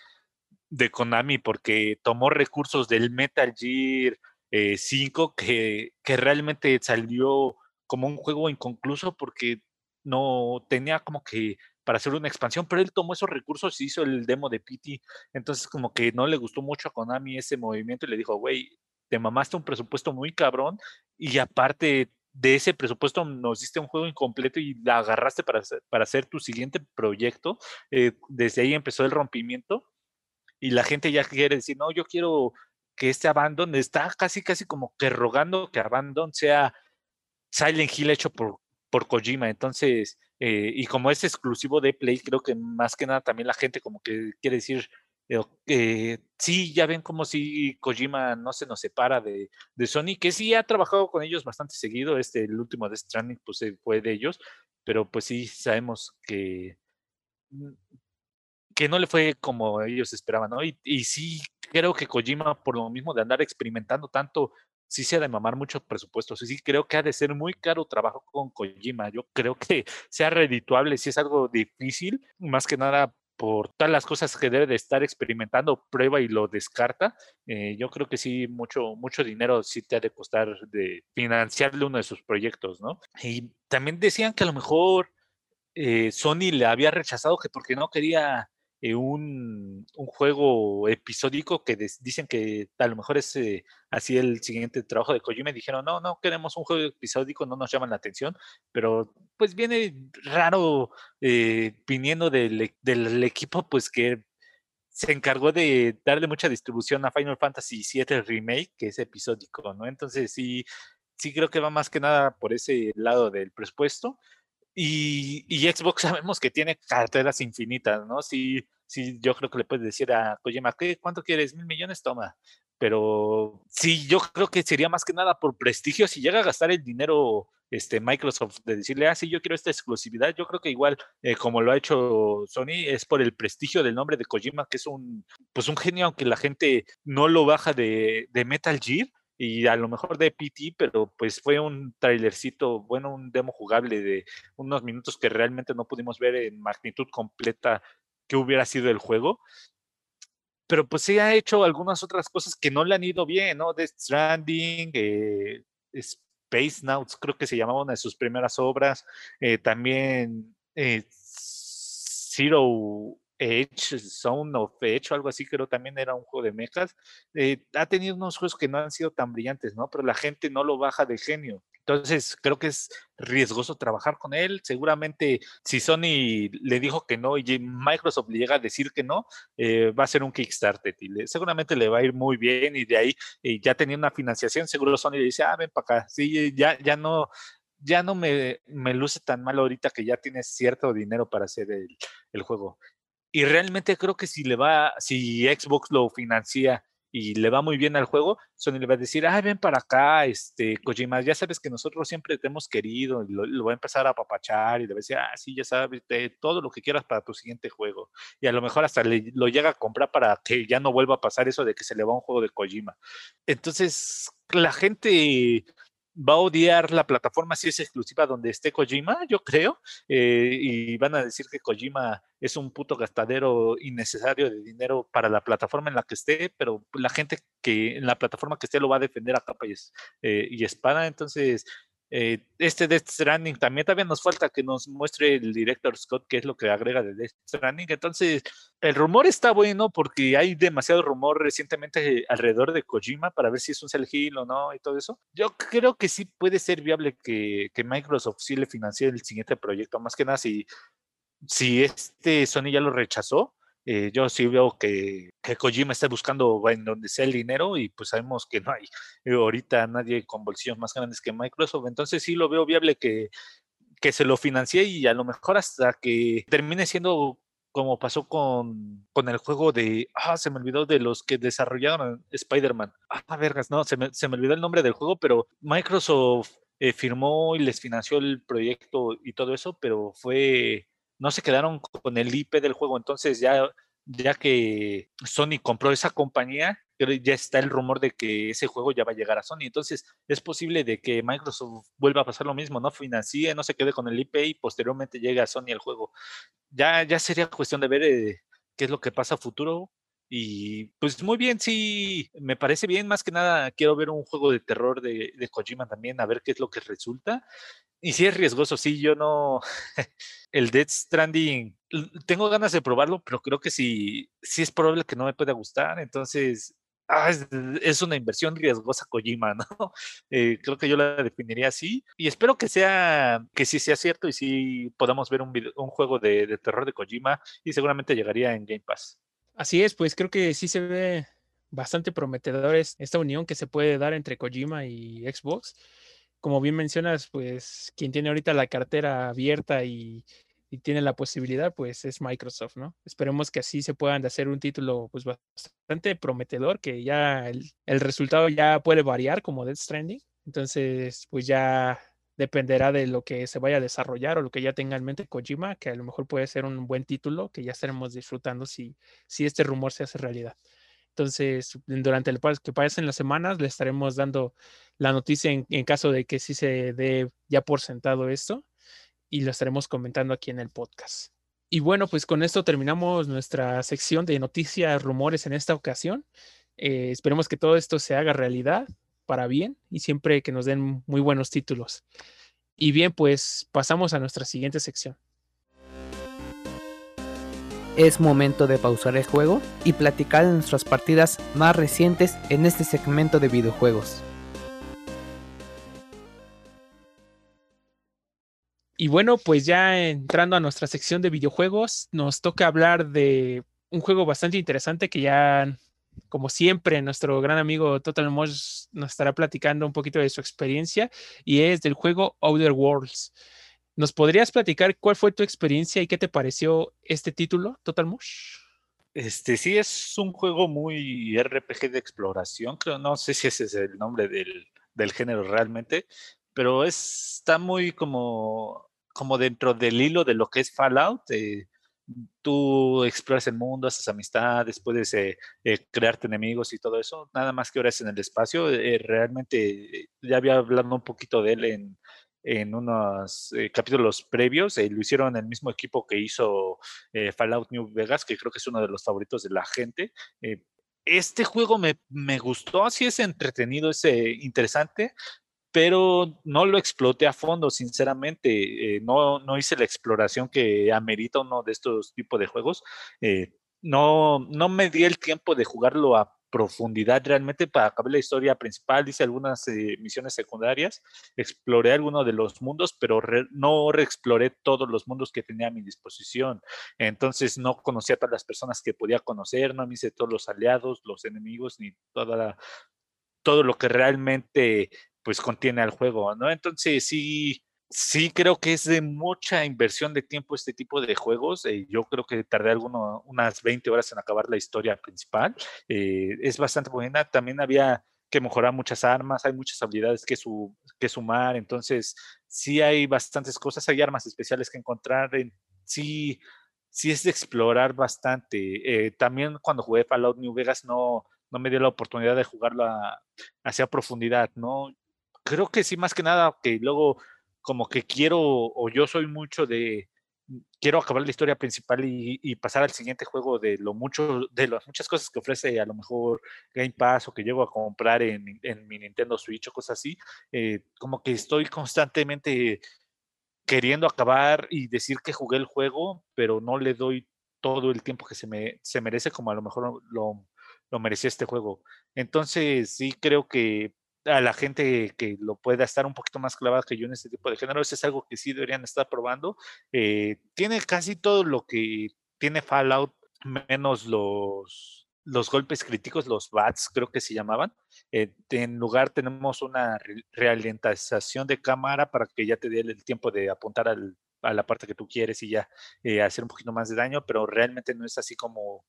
de Konami, porque tomó recursos del Metal Gear 5 eh, que, que realmente salió como un juego inconcluso porque no tenía como que para hacer una expansión, pero él tomó esos recursos y hizo el demo de PT. Entonces, como que no le gustó mucho a Konami ese movimiento y le dijo, güey, te mamaste un presupuesto muy cabrón y aparte de ese presupuesto nos diste un juego incompleto y la agarraste para para hacer tu siguiente proyecto. Eh, desde ahí empezó el rompimiento y la gente ya quiere decir, no, yo quiero que este Abandon está casi, casi como que rogando que Abandon sea Silent Hill hecho por, por Kojima. Entonces, eh, y como es exclusivo de Play, creo que más que nada también la gente como que quiere decir, eh, sí, ya ven como si Kojima no se nos separa de, Sony, que sí ha trabajado con ellos bastante seguido. Este, el último de Stranding, pues fue de ellos, pero pues sí sabemos que, mm, que no le fue como ellos esperaban, ¿no? Y, sí creo que Kojima, por lo mismo de andar experimentando tanto, sí se ha de mamar muchos presupuestos. Y sí creo que ha de ser muy caro trabajo con Kojima. Yo creo que sea redituable, si es algo difícil, más que nada por todas las cosas que debe de estar experimentando, prueba y lo descarta, eh, yo creo que sí, mucho, mucho dinero sí te ha de costar de financiarle uno de sus proyectos, ¿no? Y también decían que a lo mejor eh, Sony le había rechazado que porque no quería eh, un, un, juego episódico que dicen que a lo mejor es eh, así el siguiente trabajo de Kojima. Dijeron, no, no queremos un juego episódico, no nos llaman la atención, pero pues viene raro eh, viniendo del, e, del, equipo pues que se encargó de darle mucha distribución a Final Fantasy VII Remake, que es episódico, ¿no? Entonces sí, sí creo que va más que nada por ese lado del presupuesto. Y, Xbox sabemos que tiene carteras infinitas, ¿no? Sí, sí, yo creo que le puedes decir a Kojima, ¿qué, ¿cuánto quieres? ¿Mil millones? Toma. Pero sí, yo creo que sería más que nada por prestigio. Si llega a gastar el dinero este, Microsoft de decirle, ah, sí, yo quiero esta exclusividad, yo creo que igual, eh, como lo ha hecho Sony, es por el prestigio del nombre de Kojima, que es un, pues un genio, aunque la gente no lo baja de Metal Gear y a lo mejor de PT, pero pues fue un trailercito, bueno, un demo jugable de unos minutos que realmente no pudimos ver en magnitud completa que hubiera sido el juego. Pero pues sí ha hecho algunas otras cosas que no le han ido bien, ¿no? Death Stranding, eh, Space Nauts, creo que se llamaba una de sus primeras obras. Eh, también eh, Zero Edge, Zone of Edge o algo así, creo también era un juego de mechas. Eh, ha tenido unos juegos que no han sido tan brillantes, ¿no? Pero la gente no lo baja de genio. Entonces, creo que es riesgoso trabajar con él. Seguramente, si Sony le dijo que no y Microsoft le llega a decir que no, eh, va a ser un Kickstarter. Y seguramente le va a ir muy bien y de ahí, eh, ya teniendo una financiación, seguro Sony le dice, ah, ven para acá. Sí, ya, ya no, ya no me, me, luce tan mal ahorita que ya tienes cierto dinero para hacer el, el, juego. Y realmente creo que si le va, si Xbox lo financia y le va muy bien al juego, Sony le va a decir, ah, ven para acá, este, Kojima, ya sabes que nosotros siempre te hemos querido, y lo, va a empezar a apapachar y le va a decir, ah, sí, ya sabes, todo lo que quieras para tu siguiente juego. Y a lo mejor hasta le, lo llega a comprar para que ya no vuelva a pasar eso de que se le va un juego de Kojima. Entonces, la gente va a odiar la plataforma si es exclusiva donde esté Kojima, yo creo, eh, y van a decir que Kojima es un puto gastadero innecesario de dinero para la plataforma en la que esté, pero la gente que en la plataforma que esté lo va a defender a capa y, eh, y espada, entonces eh, este Death Stranding también todavía nos falta que nos muestre el director Scott qué es lo que agrega de Death Stranding. Entonces, el rumor está bueno porque hay demasiado rumor recientemente alrededor de Kojima para ver si es un Hill o no y todo eso. Yo creo que sí puede ser viable que, que Microsoft sí le financie el siguiente proyecto, más que nada si, si este Sony ya lo rechazó eh, yo sí veo que, que, Kojima está buscando en donde sea el dinero y pues sabemos que no hay eh, ahorita nadie con bolsillos más grandes que Microsoft. Entonces sí lo veo viable que, que se lo financie y a lo mejor hasta que termine siendo como pasó con, con el juego de, ah, se me olvidó de los que desarrollaron Spider-Man. Ah, vergas, no, se me, se me olvidó el nombre del juego, pero Microsoft eh, firmó y les financió el proyecto y todo eso, pero fue no se quedaron con el IP del juego. Entonces ya, ya que Sony compró esa compañía, ya está el rumor de que ese juego ya va a llegar a Sony. Entonces es posible de que Microsoft vuelva a pasar lo mismo, no financie, no se quede con el IP y posteriormente llegue a Sony el juego. Ya, ya sería cuestión de ver eh, qué es lo que pasa a futuro. Y pues muy bien, sí, me parece bien. Más que nada, quiero ver un juego de terror de, de Kojima también, a ver qué es lo que resulta. Y sí es riesgoso, sí, yo no. El Dead Stranding, tengo ganas de probarlo, pero creo que sí, sí es probable que no me pueda gustar. Entonces, ah, es, una inversión riesgosa Kojima, ¿no? Eh, creo que yo la definiría así. Y espero que sea, que sí sea cierto y sí podamos ver un, un juego de, de terror de Kojima y seguramente llegaría en Game Pass. Así es, pues creo que sí se ve bastante prometedor esta unión que se puede dar entre Kojima y Xbox como bien mencionas, pues quien tiene ahorita la cartera abierta y, tiene la posibilidad, pues es Microsoft, ¿no? Esperemos que así se puedan hacer un título pues bastante prometedor, que ya el, resultado ya puede variar como Death Stranding. Entonces, pues ya dependerá de lo que se vaya a desarrollar o lo que ya tenga en mente Kojima, que a lo mejor puede ser un buen título que ya estaremos disfrutando si, si este rumor se hace realidad. Entonces, durante el que pasen las semanas, le estaremos dando la noticia en, caso de que sí se dé ya por sentado esto y lo estaremos comentando aquí en el podcast. Y bueno, pues con esto terminamos nuestra sección de noticias, rumores en esta ocasión. Eh, esperemos que todo esto se haga realidad para bien y siempre que nos den muy buenos títulos. Y bien, pues pasamos a nuestra siguiente sección es momento de pausar el juego y platicar de nuestras partidas más recientes en este segmento de videojuegos. Y bueno, pues ya entrando a nuestra sección de videojuegos, nos toca hablar de un juego bastante interesante que ya como siempre, nuestro gran amigo Total Mosh nos estará platicando un poquito de su experiencia y es del juego Outer Worlds. ¿Nos podrías platicar cuál fue tu experiencia y qué te pareció este título, Total Mosh? Este sí es un juego muy RPG de exploración, creo, no sé si ese es el nombre del, del género realmente, pero está muy como, como dentro del hilo de lo que es Fallout. Eh, tú exploras el mundo, haces amistades, puedes eh, eh, crearte enemigos y todo eso, nada más que ahora es en el espacio. realmente ya había hablado un poquito de él en, en unos capítulos previos. lo hicieron el mismo equipo que hizo Fallout New Vegas, que creo que es uno de los favoritos de la gente. este juego me, me, gustó, así es entretenido, es interesante, pero no lo exploté a fondo, sinceramente. Eh, no, no hice la exploración que amerita uno de estos tipos de juegos. Eh, no, no me di el tiempo de jugarlo a profundidad realmente para acabar la historia principal. Hice algunas eh, misiones secundarias, exploré algunos de los mundos, pero no reexploré todos los mundos que tenía a mi disposición. Entonces no conocía a todas las personas que podía conocer, no me hice todos los aliados, los enemigos, ni toda todo lo que realmente pues contiene al juego, ¿no? Entonces sí, sí creo que es de mucha inversión de tiempo este tipo de juegos. Eh, yo creo que tardé alguno, unas 20 horas en acabar la historia principal. Eh, es bastante buena. También había que mejorar muchas armas, hay muchas habilidades que, su, que sumar, entonces sí hay bastantes cosas, hay armas especiales que encontrar, sí, sí es de explorar bastante. Eh, también cuando jugué Fallout New Vegas no, no me dio la oportunidad de jugarlo hacia profundidad, ¿no? Creo que sí, más que nada, que luego como que quiero, o yo soy mucho de, quiero acabar la historia principal y, pasar al siguiente juego de lo mucho, de las muchas cosas que ofrece a lo mejor Game Pass o que llego a comprar en, mi Nintendo Switch o cosas así, eh, como que estoy constantemente queriendo acabar y decir que jugué el juego, pero no le doy todo el tiempo que se, me, se merece como a lo mejor lo, lo merecía este juego. Entonces sí creo que a la gente que lo pueda estar un poquito más clavada que yo en este tipo de géneros, es algo que sí deberían estar probando. Eh, tiene casi todo lo que tiene Fallout, menos los, los golpes críticos, los bats, creo que se llamaban. Eh, en lugar tenemos una realentación de cámara para que ya te dé el tiempo de apuntar a la parte que tú quieres y ya eh, hacer un poquito más de daño, pero realmente no es así como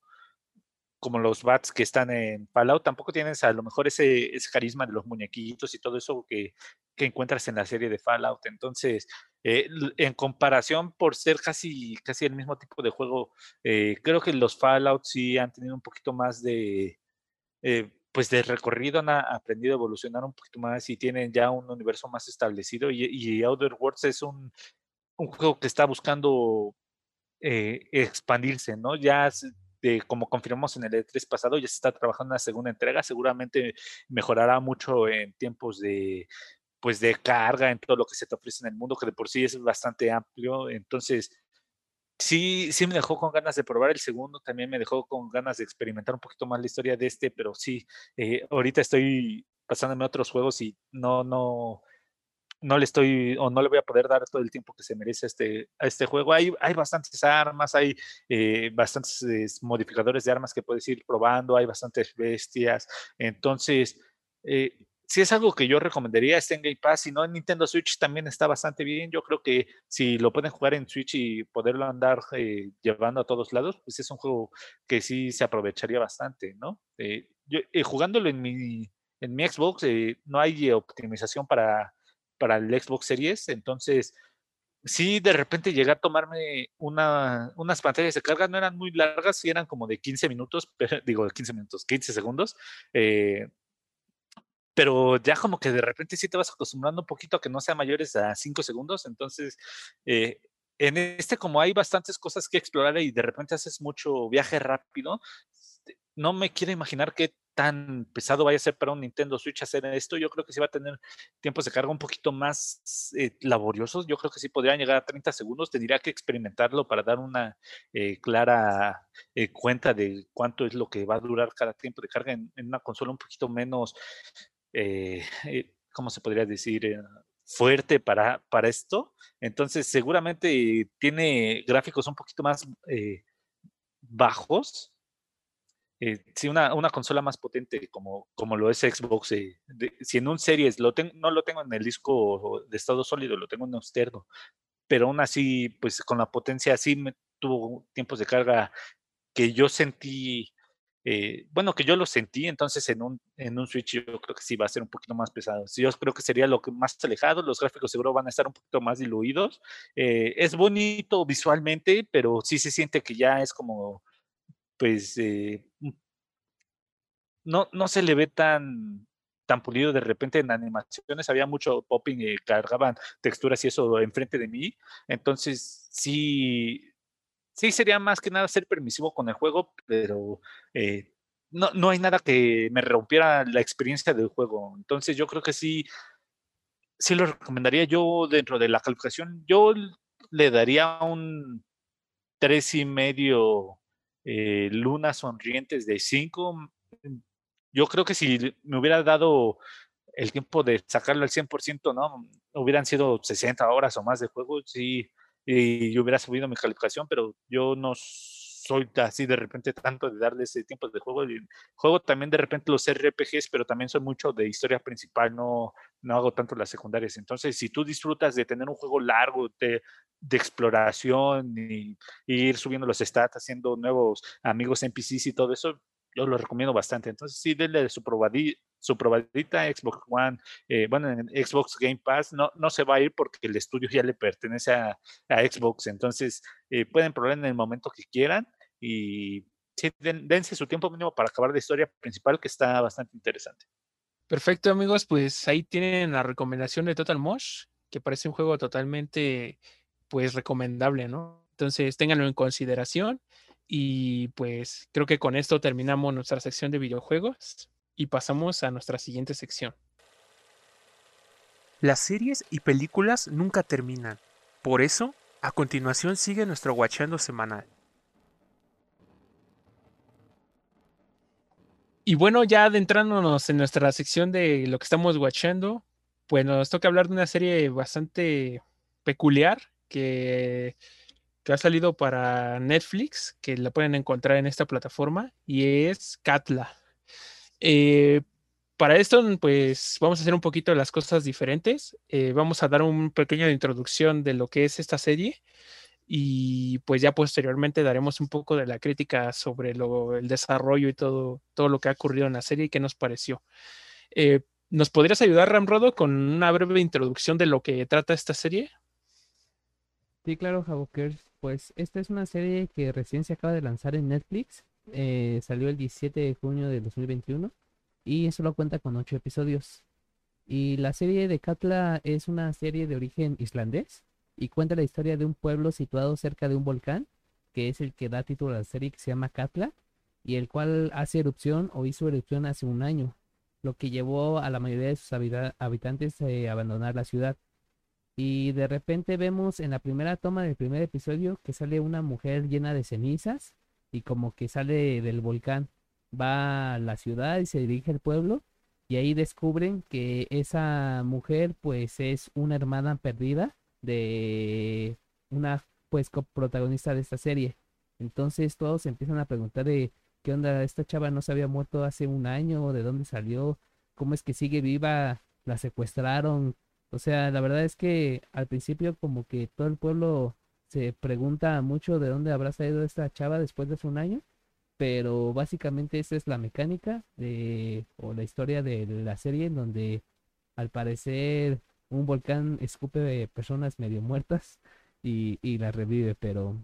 como los bats que están en Fallout, tampoco tienes a lo mejor ese, ese carisma de los muñequitos y todo eso que, que encuentras en la serie de Fallout. Entonces, eh, en comparación por ser casi, casi el mismo tipo de juego, eh, creo que los Fallout sí han tenido un poquito más de, eh, pues de recorrido, han aprendido a evolucionar un poquito más y tienen ya un universo más establecido. Y, y Outer Worlds es un, un juego que está buscando expandirse, ¿no? Ya como confirmamos en el E3 pasado, ya se está trabajando en la segunda entrega, seguramente mejorará mucho en tiempos de pues de carga en todo lo que se te ofrece en el mundo, que de por sí es bastante amplio. Entonces, sí, sí me dejó con ganas de probar el segundo, también me dejó con ganas de experimentar un poquito más la historia de este, pero sí, eh, ahorita estoy pasándome otros juegos y no, no, no le estoy o no le voy a poder dar todo el tiempo que se merece a este, a este juego. Hay, hay bastantes armas, hay eh, bastantes eh, modificadores de armas que puedes ir probando, hay bastantes bestias. Entonces, eh, si es algo que yo recomendaría, está en Game Pass. Si no, en Nintendo Switch también está bastante bien. Yo creo que si lo pueden jugar en Switch y poderlo andar llevando a todos lados, pues es un juego que sí se aprovecharía bastante, ¿no? yo, jugándolo en mi, en mi Xbox, no hay optimización para para el Xbox Series. Entonces, sí, de repente llegué a tomarme una, unas pantallas de carga, no eran muy largas, sí eran como de 15 minutos, pero, digo, de 15 minutos, 15 segundos. Eh, pero ya como que de repente sí te vas acostumbrando un poquito a que no sean mayores a 5 segundos. Entonces, eh, en este como hay bastantes cosas que explorar y de repente haces mucho viaje rápido, no me quiero imaginar qué tan pesado vaya a ser para un Nintendo Switch hacer esto. Yo creo que sí va a tener tiempos de carga un poquito más eh, laboriosos. Yo creo que sí podrían llegar a 30 segundos. Tendría que experimentarlo para dar una eh, clara eh, cuenta de cuánto es lo que va a durar cada tiempo de carga en, una consola un poquito menos, ¿cómo se podría decir? fuerte para, para esto. Entonces, seguramente tiene gráficos un poquito más bajos eh, si una, una, consola más potente como, como lo es Xbox, eh, si en un Series lo tengo, no lo tengo en el disco de estado sólido, lo tengo en externo, pero aún así, pues con la potencia así me tuvo tiempos de carga que yo sentí, eh, bueno, que yo lo sentí, entonces en un, en un Switch yo creo que sí va a ser un poquito más pesado. Yo creo que sería lo que más alejado, los gráficos seguro van a estar un poquito más diluidos. es bonito visualmente, pero sí se siente que ya es como pues eh, mm, no, no se le ve tan, tan pulido de repente en animaciones, había mucho popping y cargaban texturas y eso enfrente de mí, entonces sí, sí sería más que nada ser permisivo con el juego, pero eh, no, no hay nada que me rompiera la experiencia del juego, entonces yo creo que sí, sí lo recomendaría. Yo dentro de la calificación, yo le daría un tres y medio eh, lunas sonrientes de 5. Mm, yo creo que si me hubiera dado el tiempo de sacarlo al 100%, ¿no? Hubieran sido 60 horas o más de juego, sí, y yo hubiera subido mi calificación, pero yo no soy así de repente tanto de darle ese tiempo de juego. Juego también de repente los RPGs, pero también soy mucho de historia principal, no, no hago tanto las secundarias. Entonces, si tú disfrutas de tener un juego largo de, de exploración y, ir subiendo los stats, haciendo nuevos amigos NPCs y todo eso, yo lo recomiendo bastante. Entonces, sí, denle su probadita, su probadita Xbox One, eh, bueno, en Xbox Game Pass, no, no se va a ir porque el estudio ya le pertenece a, a Xbox. Entonces, eh, pueden probar en el momento que quieran y sí, dense su tiempo mínimo para acabar la historia principal que está bastante interesante. Perfecto, amigos, pues ahí tienen la recomendación de Total Mosh, que parece un juego totalmente, pues, recomendable, ¿no? Entonces, ténganlo en consideración y pues creo que con esto terminamos nuestra sección de videojuegos y pasamos a nuestra siguiente sección. Las series y películas nunca terminan. Por eso, a continuación sigue nuestro Guachando semanal. Y bueno, ya adentrándonos en nuestra sección de lo que estamos watchando, pues nos toca hablar de una serie bastante peculiar que, que, ha salido para Netflix, que la pueden encontrar en esta plataforma, y es Katla. Eh, para esto, pues vamos a hacer un poquito las cosas diferentes. Eh, vamos a dar un pequeño introducción de lo que es esta serie y pues ya posteriormente daremos un poco de la crítica sobre lo, el desarrollo y todo, todo lo que ha ocurrido en la serie y qué nos pareció. Eh, ¿Nos podrías ayudar, Ramrodo, con una breve introducción de lo que trata esta serie? Sí, claro, Javokers. Pues esta es una serie que recién se acaba de lanzar en Netflix. Eh, salió el 17 de junio de 2021 y solo cuenta con 8 episodios. Y la serie de Katla es una serie de origen islandés y cuenta la historia de un pueblo situado cerca de un volcán, que es el que da título a la serie que se llama Katla, y el cual hace erupción o hizo erupción hace un año, lo que llevó a la mayoría de sus habitantes a abandonar la ciudad. Y de repente vemos en la primera toma del primer episodio que sale una mujer llena de cenizas y como que sale del volcán, va a la ciudad y se dirige al pueblo y ahí descubren que esa mujer pues es una hermana perdida de una pues coprotagonista de esta serie. Entonces todos empiezan a preguntar de qué onda, esta chava no se había muerto hace un año, de dónde salió, cómo es que sigue viva, la secuestraron. O sea, la verdad es que al principio como que todo el pueblo se pregunta mucho de dónde habrá salido esta chava después de hace un año, pero básicamente esa es la mecánica de, o la historia de la serie en donde al parecer un volcán escupe personas medio muertas y, y las revive, pero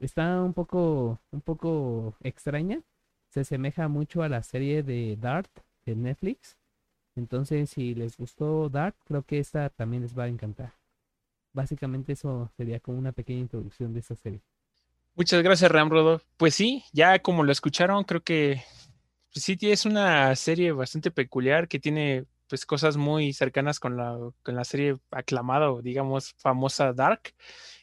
está un poco, un poco extraña. Se asemeja mucho a la serie de Dart de Netflix. Entonces, si les gustó Dart, creo que esta también les va a encantar. Básicamente eso sería como una pequeña introducción de esta serie. Muchas gracias, Ramrodo. Pues sí, ya como lo escucharon, creo que pues sí es una serie bastante peculiar que tiene pues cosas muy cercanas con la, con la serie aclamada digamos famosa Dark.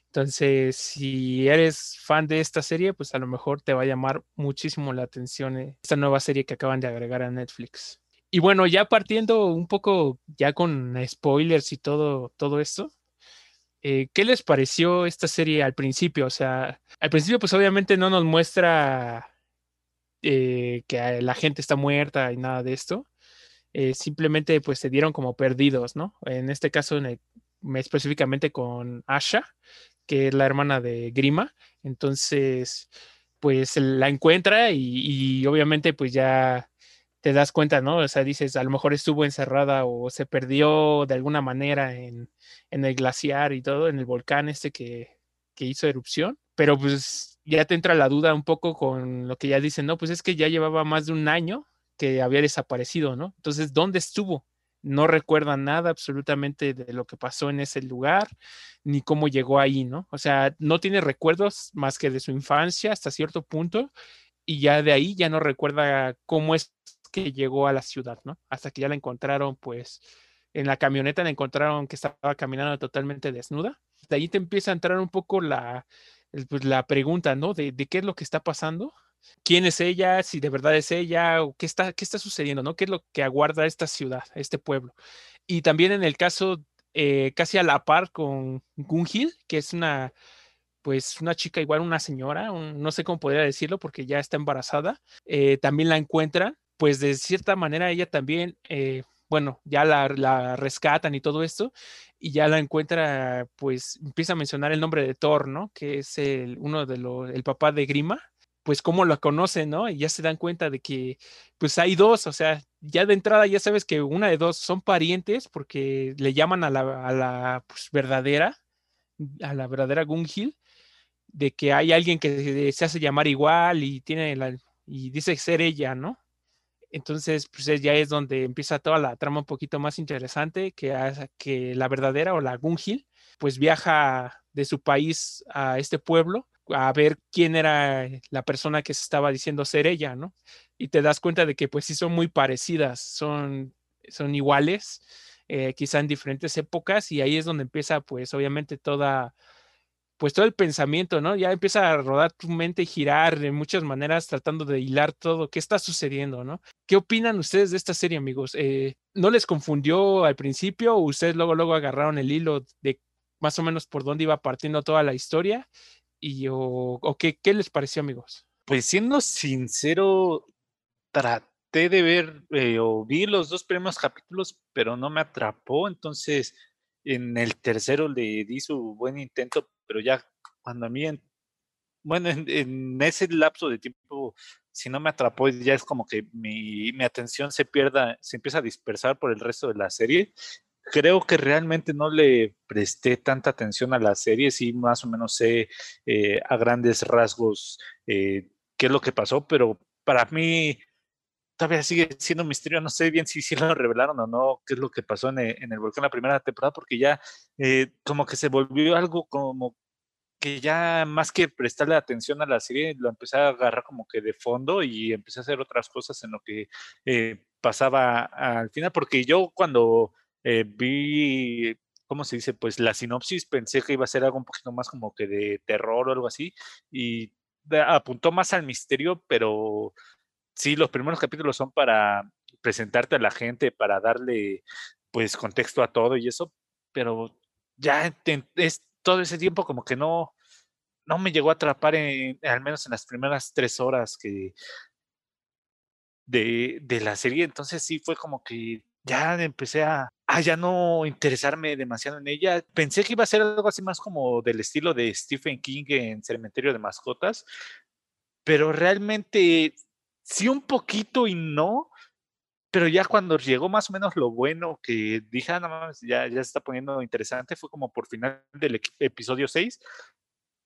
Entonces, si eres fan de esta serie, pues a lo mejor te va a llamar muchísimo la atención eh, esta nueva serie que acaban de agregar a Netflix. Y bueno, ya partiendo un poco ya con spoilers y todo, todo esto, eh, ¿qué les pareció esta serie al principio? O sea, al principio pues obviamente no nos muestra eh, que la gente está muerta y nada de esto. Eh, simplemente pues se dieron como perdidos, ¿no? En este caso, específicamente con Asha, que es la hermana de Grima. Entonces, pues la encuentra y, obviamente pues ya te das cuenta, ¿no? O sea, dices, a lo mejor estuvo encerrada o se perdió de alguna manera en, el glaciar y todo, en el volcán este que, que hizo erupción, pero pues ya te entra la duda un poco con lo que ya dicen, no, pues es que ya llevaba más de un año que había desaparecido, ¿no? Entonces, ¿dónde estuvo? No recuerda nada absolutamente de lo que pasó en ese lugar, ni cómo llegó ahí, ¿no? O sea, no tiene recuerdos más que de su infancia hasta cierto punto, y ya de ahí ya no recuerda cómo es que llegó a la ciudad, ¿no? Hasta que ya la encontraron, pues, en la camioneta la encontraron que estaba caminando totalmente desnuda. De ahí te empieza a entrar un poco la, pues, la pregunta, ¿no? De, de, qué es lo que está pasando, quién es ella, si de verdad es ella, o qué está, qué está sucediendo, ¿no? ¿Qué es lo que aguarda esta ciudad, este pueblo? Y también en el caso eh, casi a la par con Gunhild, que es una, pues una chica igual, una señora, no sé cómo podría decirlo porque ya está embarazada, eh, también la encuentran, pues de cierta manera ella también, eh, bueno, ya la, la, rescatan y todo esto, y ya la encuentra, pues empieza a mencionar el nombre de Thor, ¿no? Que es el, uno de los, el papá de Grima, pues cómo la conocen, ¿no? Y ya se dan cuenta de que pues hay dos, o sea, ya de entrada ya sabes que una de dos son parientes porque le llaman a la, a la pues, verdadera, a la verdadera Gunhild, de que hay alguien que se hace llamar igual y tiene la, y dice ser ella, ¿no? Entonces, pues ya es donde empieza toda la trama un poquito más interesante, que, que la verdadera o la Gunhild, pues viaja de su país a este pueblo a ver quién era la persona que se estaba diciendo ser ella, ¿no? Y te das cuenta de que pues sí son muy parecidas, son, son iguales, eh, quizá en diferentes épocas, y ahí es donde empieza pues obviamente toda, pues todo el pensamiento, ¿no? Ya empieza a rodar tu mente y girar de muchas maneras tratando de hilar todo, qué está sucediendo, ¿no? ¿Qué opinan ustedes de esta serie, amigos? Eh, ¿No les confundió al principio o ustedes luego, luego agarraron el hilo de más o menos por dónde iba partiendo toda la historia y o, qué, les pareció, amigos? Pues siendo sincero, traté de ver eh, o vi los dos primeros capítulos, pero no me atrapó. Entonces, en el tercero le di su buen intento, pero ya cuando a mí, bueno, en, ese lapso de tiempo, si no me atrapó, ya es como que mi, mi atención se pierda, se empieza a dispersar por el resto de la serie creo que realmente no le presté tanta atención a la serie, sí más o menos sé eh, a grandes rasgos eh, qué es lo que pasó, pero para mí todavía sigue siendo un misterio, no sé bien si, si lo revelaron o no, qué es lo que pasó en el, en el volcán la primera temporada, porque ya eh, como que se volvió algo como que ya más que prestarle atención a la serie, lo empecé a agarrar como que de fondo y empecé a hacer otras cosas en lo que pasaba al final, porque yo cuando eh, vi, ¿cómo se dice? Pues la sinopsis pensé que iba a ser algo un poquito más como que de terror o algo así, y apuntó más al misterio, pero sí, los primeros capítulos son para presentarte a la gente, para darle pues contexto a todo y eso, pero ya es todo ese tiempo como que no, no me llegó a atrapar al menos en las primeras tres horas que de, de la serie, entonces sí fue como que ya empecé a, ya no interesarme demasiado en ella. Pensé que iba a ser algo así más como del estilo de Stephen King en Cementerio de Mascotas, pero realmente sí un poquito y no, pero ya cuando llegó más o menos lo bueno que dije, ah, ya, ya se está poniendo interesante, fue como por final del episodio 6,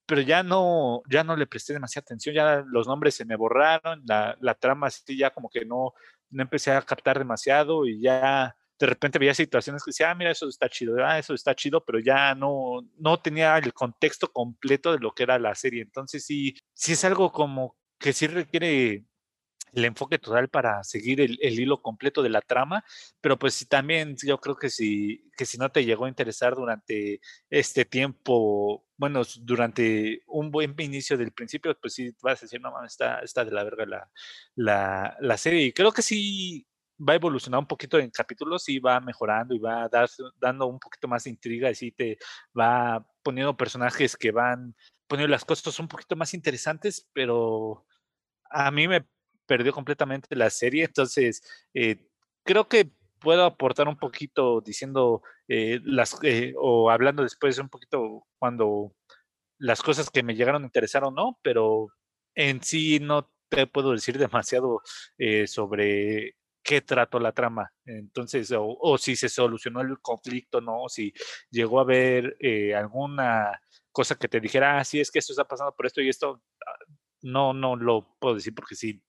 pero ya no, ya no le presté demasiada atención, ya los nombres se me borraron, la, la trama sí ya como que no, no empecé a captar demasiado y ya de repente veía situaciones que decía, ah, mira, eso está chido, ah, eso está chido, pero ya no, no tenía el contexto completo de lo que era la serie. Entonces sí, sí es algo como que sí requiere el enfoque total para seguir el, hilo completo de la trama, pero pues sí, también yo creo que si, que si no te llegó a interesar durante este tiempo, bueno, durante un buen inicio del principio, pues sí vas a decir, no mames, está, está de la verga la, la, la serie. Y creo que sí va a evolucionar un poquito en capítulos y va mejorando y va dar, dando un poquito más de intriga y sí te va poniendo personajes que van poniendo las cosas un poquito más interesantes, pero a mí me perdió completamente la serie. Entonces, eh, creo que puedo aportar un poquito diciendo eh, las eh, o hablando después un poquito cuando las cosas que me llegaron a interesar o no, pero en sí no te puedo decir demasiado sobre qué trató la trama. Entonces, o, si se solucionó el conflicto, ¿no? Si llegó a haber alguna cosa que te dijera, ah, sí, es que esto está pasando por esto y esto, ah, no, no lo puedo decir porque sí,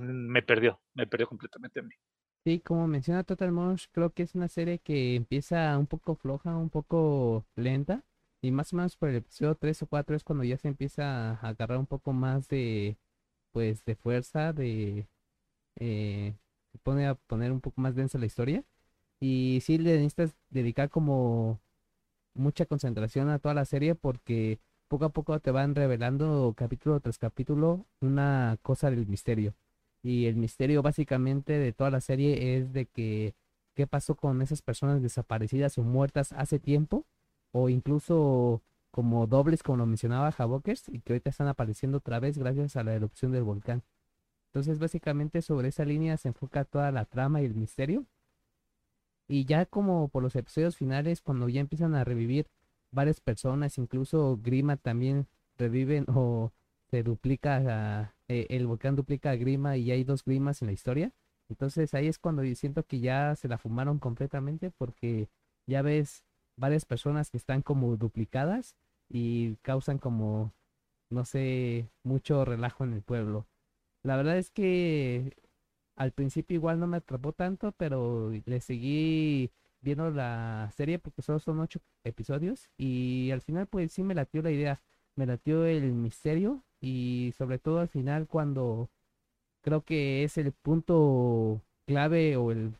me perdió, me perdió completamente a mí. Sí, como menciona Total Mosh, creo que es una serie que empieza un poco floja, un poco lenta. Y más o menos por el episodio 3 o 4 es cuando ya se empieza a agarrar un poco más de, pues, de fuerza, de, eh, pone a poner un poco más densa la historia. Y sí le necesitas dedicar como mucha concentración a toda la serie porque poco a poco te van revelando capítulo tras capítulo una cosa del misterio. Y el misterio básicamente de toda la serie es de que qué pasó con esas personas desaparecidas o muertas hace tiempo o incluso como dobles como lo mencionaba Havokers y que ahorita están apareciendo otra vez gracias a la erupción del volcán. Entonces básicamente sobre esa línea se enfoca toda la trama y el misterio y ya como por los episodios finales, cuando ya empiezan a revivir varias personas, incluso Grima también reviven o se duplica, eh, el volcán duplica a Grima y hay dos Grimas en la historia. Entonces ahí es cuando siento que ya se la fumaron completamente porque ya ves varias personas que están como duplicadas y causan como, no sé, mucho relajo en el pueblo. La verdad es que al principio igual no me atrapó tanto, pero le seguí viendo la serie porque solo son ocho episodios y al final pues sí me latió la idea, me latió el misterio y sobre todo al final cuando creo que es el punto clave o el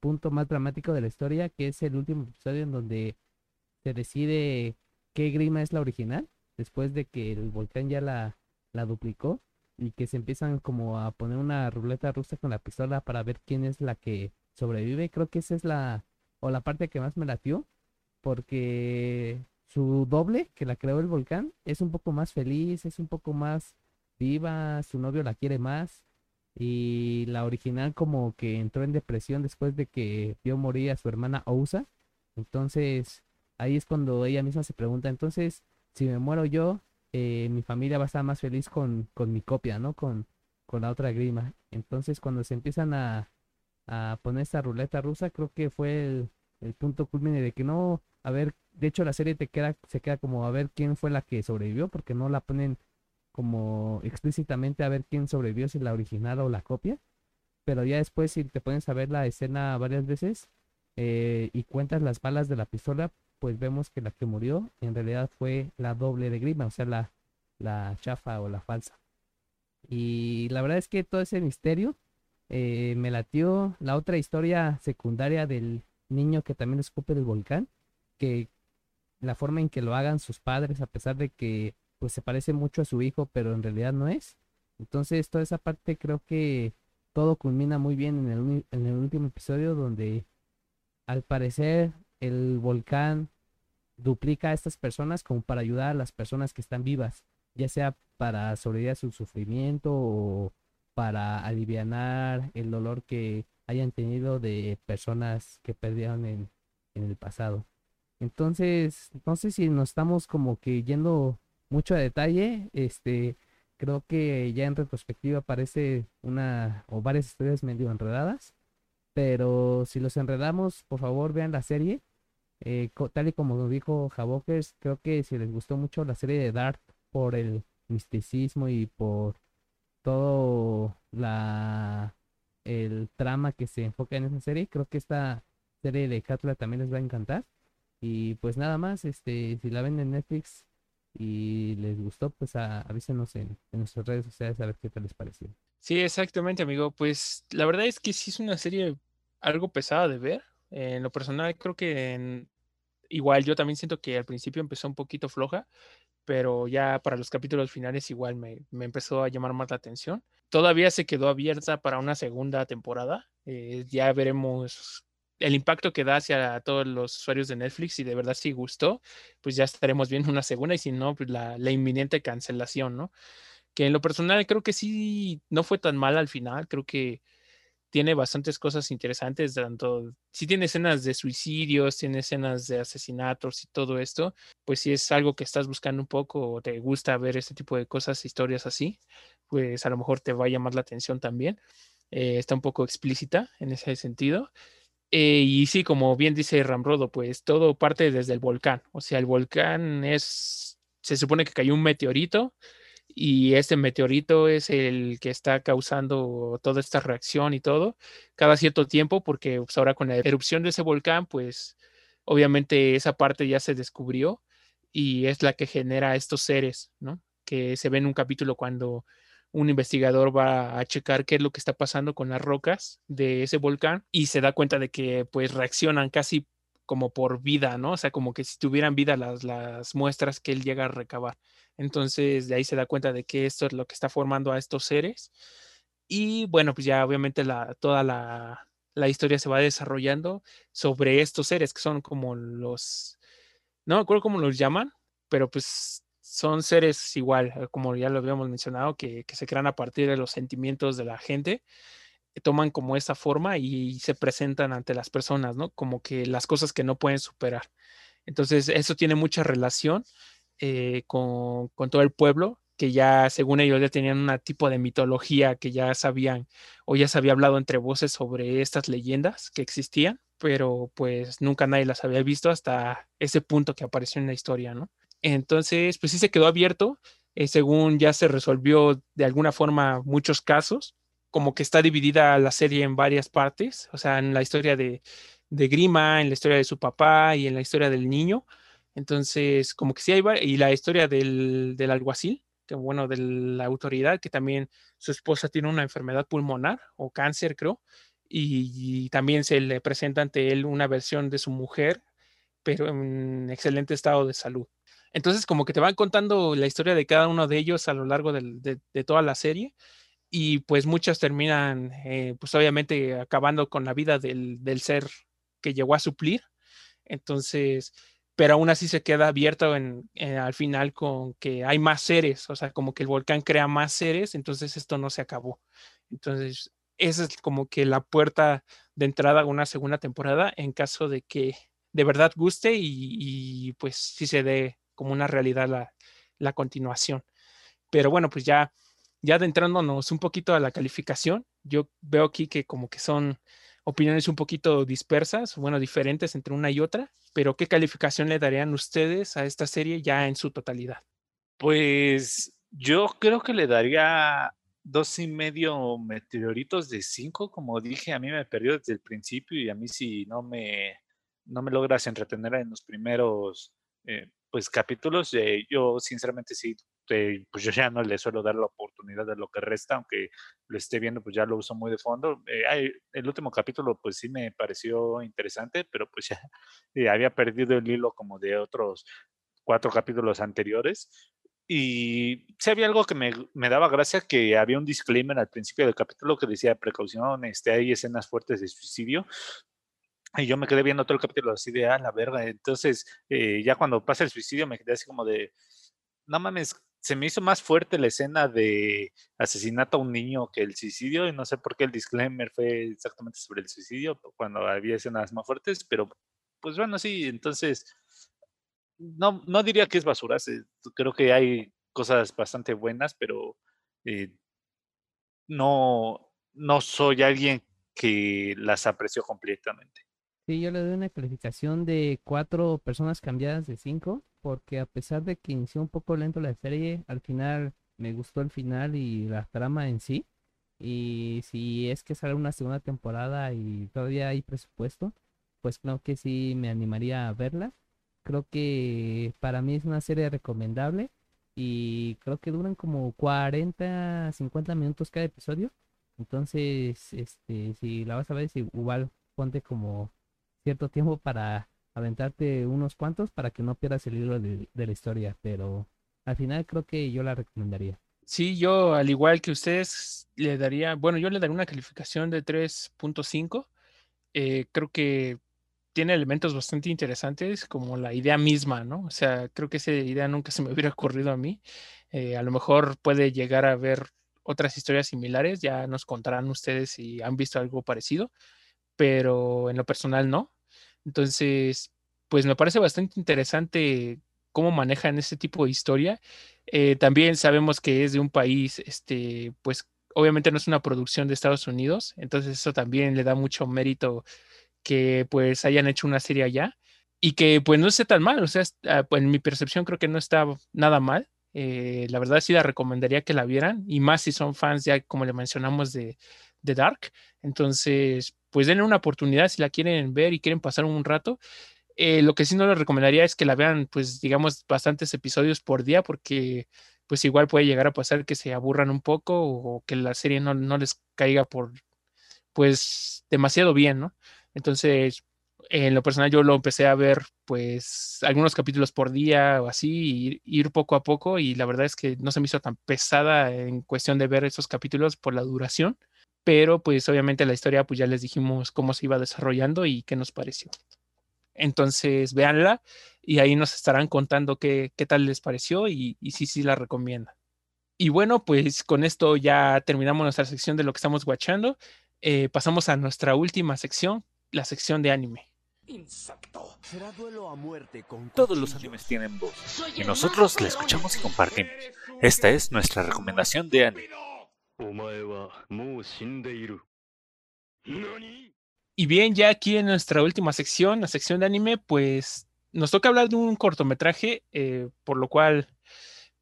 punto más dramático de la historia, que es el último episodio en donde se decide qué grima es la original, después de que el volcán ya la, la duplicó y que se empiezan como a poner una ruleta rusa con la pistola para ver quién es la que sobrevive. Creo que esa es la o la parte que más me latió porque su doble que la creó el volcán es un poco más feliz, es un poco más viva, su novio la quiere más y la original como que entró en depresión después de que vio morir a su hermana Ousa. Entonces ahí es cuando ella misma se pregunta, entonces si me muero yo, eh, mi familia va a estar más feliz con, con mi copia, ¿no? Con, con la otra grima. Entonces, cuando se empiezan a, a poner esta ruleta rusa, creo que fue el, el punto culmine de que no, a ver, de hecho la serie te queda, se queda como a ver quién fue la que sobrevivió, porque no la ponen como explícitamente a ver quién sobrevivió, si la original o la copia. Pero ya después, si te pones a ver la escena varias veces eh, y cuentas las balas de la pistola, pues vemos que la que murió en realidad fue la doble de Grima, o sea, la, la chafa o la falsa. Y la verdad es que todo ese misterio eh, me latió la otra historia secundaria del niño que también escupe del volcán, que la forma en que lo hagan sus padres, a pesar de que pues se parece mucho a su hijo, pero en realidad no es. Entonces toda esa parte creo que todo culmina muy bien en el, en el último episodio donde al parecer el volcán duplica a estas personas como para ayudar a las personas que están vivas, ya sea para sobrevivir a su sufrimiento o para aliviar el dolor que hayan tenido de personas que perdieron en, en el pasado. Entonces, no sé si nos estamos como que yendo mucho a detalle, este, creo que ya en retrospectiva parece una o varias historias medio enredadas, pero si los enredamos, por favor vean la serie eh, tal y como dijo Javokers, creo que si les gustó mucho la serie de Dark por el misticismo y por todo la el trama que se enfoca en esa serie, creo que esta serie de Catla también les va a encantar. Y pues nada más, este, si la ven en Netflix y les gustó, pues avísenos en, en, nuestras redes sociales a ver qué tal les pareció. Sí, exactamente, amigo. Pues la verdad es que sí es una serie algo pesada de ver. En lo personal, creo que igual yo también siento que al principio empezó un poquito floja, pero ya para los capítulos finales igual me, empezó a llamar más la atención. Todavía se quedó abierta para una segunda temporada. Eh, ya veremos el impacto que da hacia todos los usuarios de Netflix y de verdad si gustó, pues ya estaremos viendo una segunda y si no, pues la, la inminente cancelación, ¿no? que en lo personal creo que sí no fue tan mal al final, creo que tiene bastantes cosas interesantes, tanto si tiene escenas de suicidios, tiene escenas de asesinatos y todo esto, pues si es algo que estás buscando un poco o te gusta ver este tipo de cosas, historias así, pues a lo mejor te va a llamar la atención también. Eh, está un poco explícita en ese sentido. Eh, y sí, como bien dice Ramrodo, pues todo parte desde el volcán. O sea, el volcán es, se supone que cayó un meteorito y este meteorito es el que está causando toda esta reacción y todo cada cierto tiempo, porque pues, ahora con la erupción de ese volcán, pues obviamente esa parte ya se descubrió y es la que genera estos seres, ¿no? Que se ve en un capítulo cuando un investigador va a checar qué es lo que está pasando con las rocas de ese volcán y se da cuenta de que pues reaccionan casi como por vida, ¿no? O sea, como que si tuvieran vida las, las muestras que él llega a recabar. Entonces, de ahí se da cuenta de que esto es lo que está formando a estos seres. Y bueno, pues ya obviamente toda la, historia se va desarrollando sobre estos seres que son como los, no me acuerdo cómo los llaman, pero pues son seres igual, eh, como ya lo habíamos mencionado, que, que se crean a partir de los sentimientos de la gente toman como esa forma y se presentan ante las personas, ¿no? Como que las cosas que no pueden superar. Entonces, eso tiene mucha relación eh, con, todo el pueblo, que ya, según ellos, ya tenían un tipo de mitología que ya sabían o ya se había hablado entre voces sobre estas leyendas que existían, pero pues nunca nadie las había visto hasta ese punto que apareció en la historia, ¿no? Entonces, pues sí se quedó abierto, eh, según ya se resolvió de alguna forma muchos casos, como que está dividida la serie en varias partes, o sea, en la historia de, de Grima, en la historia de su papá y en la historia del niño. Entonces, como que sí hay, y la historia del, del alguacil, que bueno, de la autoridad, que también su esposa tiene una enfermedad pulmonar o cáncer, creo, y, y, también se le presenta ante él una versión de su mujer, pero en excelente estado de salud. Entonces, como que te van contando la historia de cada uno de ellos a lo largo de, de toda la serie y pues muchas terminan, eh, pues obviamente acabando con la vida del, del, ser que llegó a suplir. Entonces, pero aún así se queda abierto en, en, al final con que hay más seres, o sea, como que el volcán crea más seres, entonces esto no se acabó. Entonces, esa es como que la puerta de entrada a una segunda temporada en caso de que de verdad guste y, y pues sí se dé como una realidad la, la continuación. Pero bueno, pues ya ya adentrándonos un poquito a la calificación, yo veo aquí que como que son opiniones un poquito dispersas, bueno, diferentes entre una y otra, pero ¿qué calificación le darían ustedes a esta serie ya en su totalidad? Pues yo creo que le daría dos y medio meteoritos de cinco, como dije, a mí me perdió desde el principio y a mí si no me, no me logras entretener en los primeros eh, pues capítulos, eh, yo sinceramente sí este, pues yo ya no le suelo dar la oportunidad de lo que resta, aunque lo esté viendo, pues ya lo uso muy de fondo. Eh, el último capítulo, pues sí me pareció interesante, pero pues ya eh, había perdido el hilo como de otros cuatro capítulos anteriores. Y sí había algo que me, me, daba gracia, que había un disclaimer al principio del capítulo que decía, precaución, este, hay escenas fuertes de suicidio, y yo me quedé viendo todo el capítulo así de, ah, la verga. Entonces, eh, ya cuando pasa el suicidio me quedé así como de, no mames, se me hizo más fuerte la escena de asesinato a un niño que el suicidio, y no sé por qué el disclaimer fue exactamente sobre el suicidio, cuando había escenas más fuertes, pero pues bueno, sí, entonces, no, no diría que es basura, creo que hay cosas bastante buenas, pero eh, no, no soy alguien que las apreció completamente. Sí, yo le doy una calificación de cuatro personas cambiadas de cinco, porque a pesar de que inició un poco lento la serie, al final me gustó el final y la trama en sí. Y si es que sale una segunda temporada y todavía hay presupuesto, pues creo que sí me animaría a verla. Creo que para mí es una serie recomendable y creo que duran como 40, 50 minutos cada episodio. Entonces, este, si la vas a ver, si igual ponte como cierto tiempo para aventarte unos cuantos para que no pierdas el hilo de, la historia, pero al final creo que yo la recomendaría. Sí, yo al igual que ustedes le daría, bueno, yo le daría una calificación de 3.5. Eh, creo que tiene elementos bastante interesantes, como la idea misma, ¿no? O sea, creo que esa idea nunca se me hubiera ocurrido a mí. Eh, a lo mejor puede llegar a ver otras historias similares, ya nos contarán ustedes si han visto algo parecido, pero en lo personal no. Entonces, pues me parece bastante interesante cómo manejan ese tipo de historia. Eh, también sabemos que es de un país, este, pues obviamente no es una producción de Estados Unidos, entonces eso también le da mucho mérito que pues hayan hecho una serie allá y que pues no esté tan mal, o sea, ah, en mi percepción creo que no está nada mal. Eh, la verdad sí la recomendaría que la vieran y más si son fans ya como le mencionamos de, de Dark. Entonces, pues denle una oportunidad si la quieren ver y quieren pasar un rato. Eh, lo que sí no les recomendaría es que la vean, pues digamos, bastantes episodios por día porque pues igual puede llegar a pasar que se aburran un poco o que la serie no, no les caiga por, pues, demasiado bien, ¿no? Entonces, en lo personal yo lo empecé a ver pues algunos capítulos por día o así, ir poco a poco y la verdad es que no se me hizo tan pesada en cuestión de ver esos capítulos por la duración, pero pues obviamente la historia pues ya les dijimos cómo se iba desarrollando y qué nos pareció. Entonces véanla y ahí nos estarán contando qué, qué tal les pareció y, y si sí la recomienda. Y bueno, pues con esto ya terminamos nuestra sección de lo que estamos watchando. Eh, pasamos a nuestra última sección, la sección de anime. Insecto. Será duelo a muerte con Todos los animes tienen voz y nosotros la escuchamos y compartimos. Esta es nuestra recomendación de anime. Y bien, ya aquí en nuestra última sección, la sección de anime, pues nos toca hablar de un cortometraje, eh, por lo cual,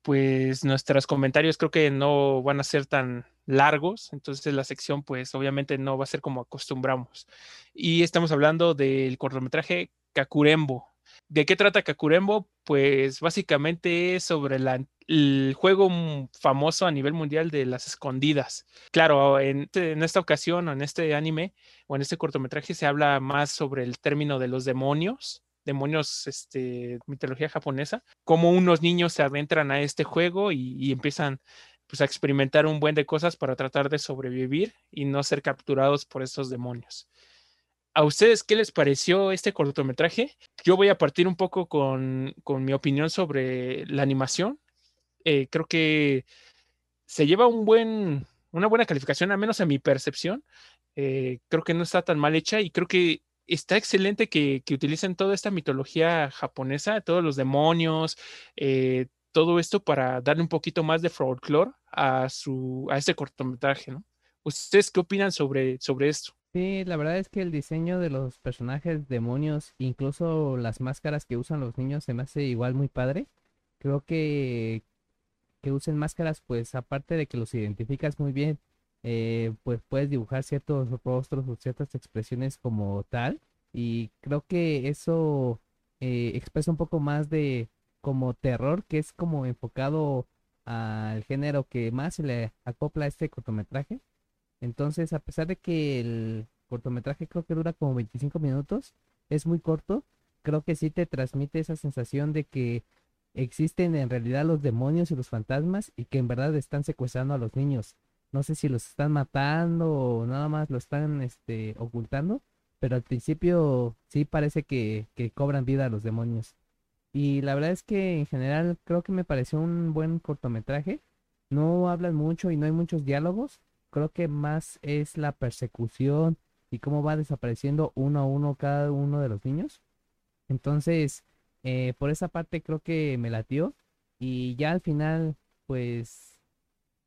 pues nuestros comentarios creo que no van a ser tan largos, entonces la sección pues obviamente no va a ser como acostumbramos. Y estamos hablando del cortometraje Kakurembo, ¿De qué trata Kakurembo? Pues básicamente es sobre el juego famoso a nivel mundial de las escondidas. Claro, en, este- esta ocasión en este anime o en este cortometraje se habla más sobre el término de los demonios, demonios, este, mitología japonesa, cómo unos niños se adentran a este juego y, y empiezan pues a experimentar un buen de cosas para tratar de sobrevivir y no ser capturados por estos demonios. ¿A ustedes qué les pareció este cortometraje? Yo voy a partir un poco con, con mi opinión sobre la animación. Eh, creo que se lleva una buena calificación, al menos a mi percepción. Eh, creo que no está tan mal hecha y creo que está excelente que, que utilicen toda esta mitología japonesa, todos los demonios, eh, todo esto para darle un poquito más de folclore a, su, a este cortometraje. ¿Ustedes qué opinan sobre, sobre esto? Sí, la verdad es que el diseño de los personajes demonios, incluso las máscaras que usan los niños, se me hace igual muy padre. Creo que que usen máscaras, pues aparte de que los identificas muy bien, eh, pues puedes dibujar ciertos rostros o ciertas expresiones como tal. Y creo que eso eh, expresa un poco más de como terror, que es como enfocado al género que más se le acopla a este cortometraje. Entonces, a pesar de que el cortometraje creo que dura como 25 minutos, es muy corto, creo que sí te transmite esa sensación de que existen en realidad los demonios y los fantasmas y que en verdad están secuestrando a los niños. No sé si los están matando o nada más lo están este, ocultando, pero al principio sí parece que, que cobran vida a los demonios. Y la verdad es que en general creo que me pareció un buen cortometraje. No hablan mucho y no hay muchos diálogos. Creo que más es la persecución y cómo va desapareciendo uno a uno cada uno de los niños. Entonces, eh, por esa parte creo que me latió. Y ya al final, pues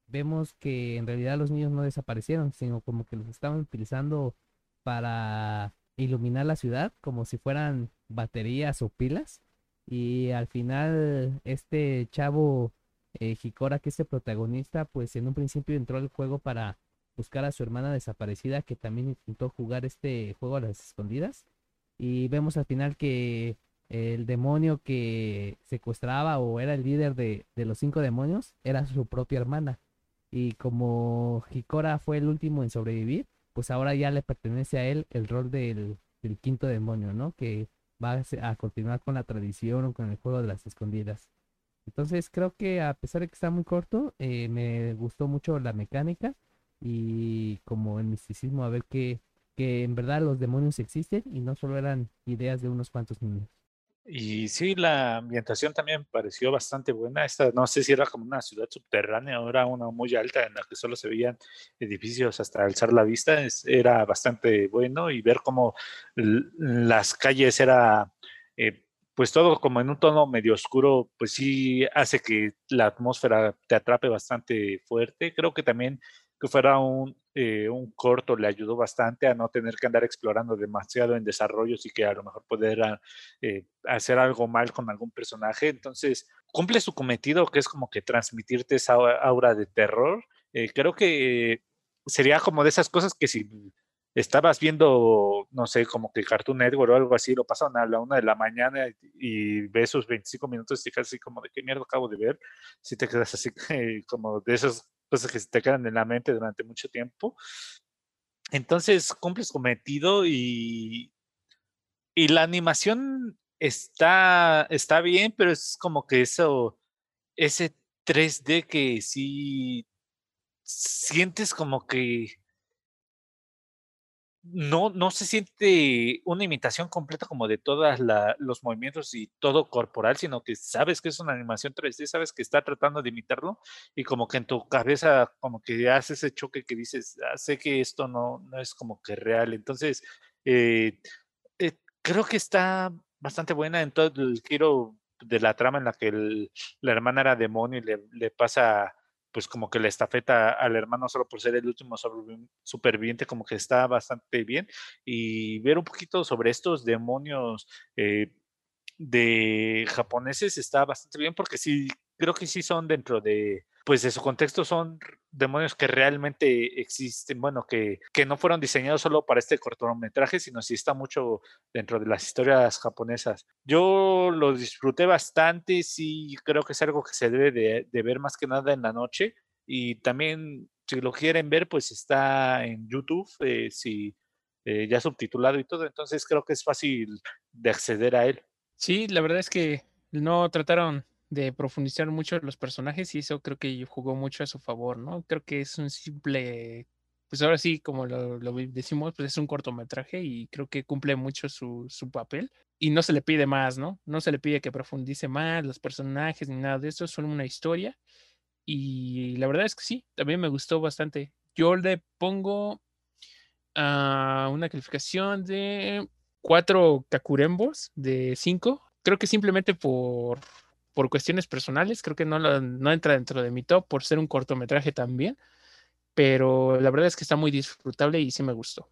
vemos que en realidad los niños no desaparecieron, sino como que los estaban utilizando para iluminar la ciudad, como si fueran baterías o pilas. Y al final, este chavo eh, Hikora, que es el protagonista, pues en un principio entró al juego para buscar a su hermana desaparecida, que también intentó jugar este juego a las escondidas. Y vemos al final que el demonio que secuestraba o era el líder de, los cinco demonios era su propia hermana. Y como Hikora fue el último en sobrevivir, pues ahora ya le pertenece a él el rol del, del quinto demonio, ¿no? Que va a continuar con la tradición o con el juego de las escondidas. Entonces creo que a pesar de que está muy corto, eh, me gustó mucho la mecánica y como el misticismo a ver qué, que en verdad los demonios existen y no solo eran ideas de unos cuantos niños. Y sí, la ambientación también pareció bastante buena. Esta, no sé si era como una ciudad subterránea o era una muy alta en la que solo se veían edificios hasta alzar la vista. es- era bastante bueno y ver cómo las calles era, eh, pues todo como en un tono medio oscuro, pues sí hace que la atmósfera te atrape bastante fuerte. Creo que también que fuera un, eh, un corto le ayudó bastante a no tener que andar explorando demasiado en desarrollos y que a lo mejor poder eh, hacer algo mal con algún personaje. Entonces, cumple su cometido, que es como que transmitirte esa au- aura de terror. Eh, creo que sería como de esas cosas que si estabas viendo, no sé, como que Cartoon Network o algo así, lo pasaron a la una de la mañana y, ves esos 25 minutos y te así como de qué mierda acabo de ver. Si te quedas así eh, como de esas cosas que se te quedan en la mente durante mucho tiempo. Entonces, cumple su cometido y, y la animación está, está bien, pero es como que eso, ese 3D que sí sientes como que no, no se siente una imitación completa como de todos los movimientos y todo corporal, sino que sabes que es una animación 3D, sabes que está tratando de imitarlo y como que en tu cabeza como que hace ese choque que dices, "Ah, sé que esto no, no es como que real. Entonces, eh, eh, creo que está bastante buena en todo el giro de la trama en la que la hermana era demonio y le pasa pues como que la estafeta al hermano solo por ser el último superviviente como que está bastante bien y ver un poquito sobre estos demonios eh, de japoneses está bastante bien porque sí, creo que sí son dentro de, pues de su contexto son demonios que realmente existen, bueno, que, que no fueron diseñados solo para este cortometraje, sino sí está mucho dentro de las historias japonesas. Yo lo disfruté bastante, sí creo que es algo que se debe de, de ver más que nada en la noche y también si lo quieren ver, pues está en YouTube, eh, si, eh, ya subtitulado y todo, entonces creo que es fácil de acceder a él. Sí, la verdad es que no trataron de profundizar mucho los personajes y eso creo que jugó mucho a su favor, ¿no? Creo que es un simple, pues ahora sí, como lo, lo decimos, pues es un cortometraje y creo que cumple mucho su, su papel y no se le pide más, ¿no? No se le pide que profundice más los personajes ni nada de eso, es solo una historia y la verdad es que sí, también me gustó bastante. Yo le pongo a una calificación de cuatro Kakurembos de cinco. Creo que simplemente por, por cuestiones personales, creo que no, lo- no entra dentro de mi top por ser un cortometraje también, pero la verdad es que está muy disfrutable y sí me gustó.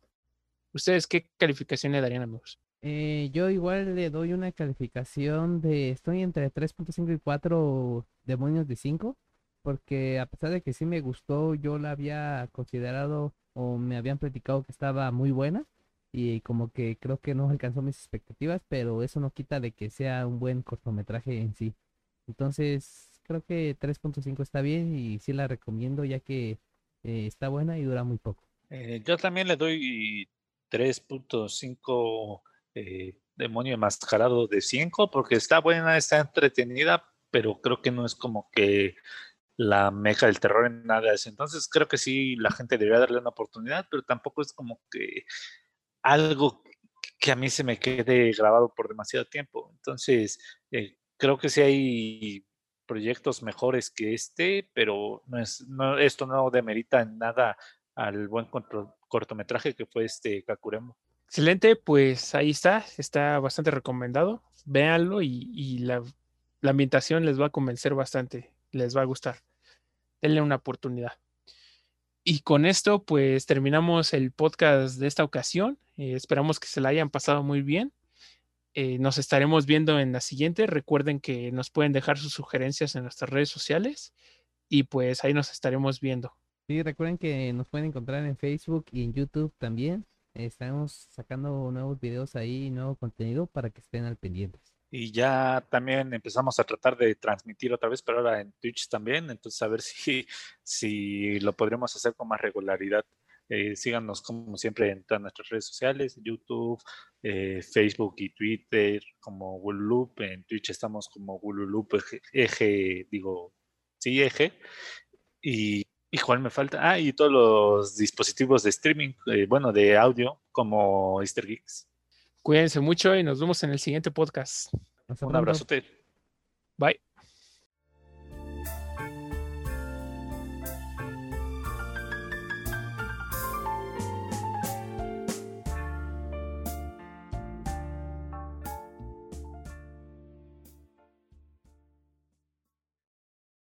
¿Ustedes qué calificación le darían, amigos? Eh, yo igual le doy una calificación de, estoy entre 3.5 y 4 demonios de 5, porque a pesar de que sí me gustó, yo la había considerado o me habían platicado que estaba muy buena y como que creo que no alcanzó mis expectativas, pero eso no quita de que sea un buen cortometraje en sí. Entonces, creo que 3.5 está bien y sí la recomiendo ya que eh, está buena y dura muy poco. Eh, yo también le doy 3.5 eh, demonio enmascarado de 5 porque está buena, está entretenida, pero creo que no es como que la meca del terror en nada de. Entonces creo que sí, la gente debería darle una oportunidad, pero tampoco es como que algo que a mí se me quede grabado por demasiado tiempo. Entonces, eh, creo que sí hay proyectos mejores que este, pero no es, no, esto no demerita en nada al buen corto- cortometraje que fue este Kakuremo. Excelente, pues ahí está, está bastante recomendado. Véanlo y, la ambientación les va a convencer bastante, les va a gustar. Denle una oportunidad. Y con esto, pues terminamos el podcast de esta ocasión. Eh, esperamos que se la hayan pasado muy bien. Eh, nos estaremos viendo en la siguiente. Recuerden que nos pueden dejar sus sugerencias en nuestras redes sociales y pues ahí nos estaremos viendo. Sí, recuerden que nos pueden encontrar en Facebook y en YouTube también. Estaremos sacando nuevos videos ahí, nuevo contenido para que estén al pendientes. Y ya también empezamos a tratar de transmitir otra vez, pero ahora en Twitch también. Entonces, a ver si, si lo podremos hacer con más regularidad. Eh, síganos como siempre en todas nuestras redes sociales, YouTube, eh, Facebook y Twitter como Wululoop. En Twitch estamos como Wululoop eje, eje, digo, sí, eje. Y ¿Y cuál me falta? Ah, y todos los dispositivos de streaming, eh, bueno, de audio, como Easter Geeks. Cuídense mucho y nos vemos en el siguiente podcast. Un pronto. abrazote. Bye.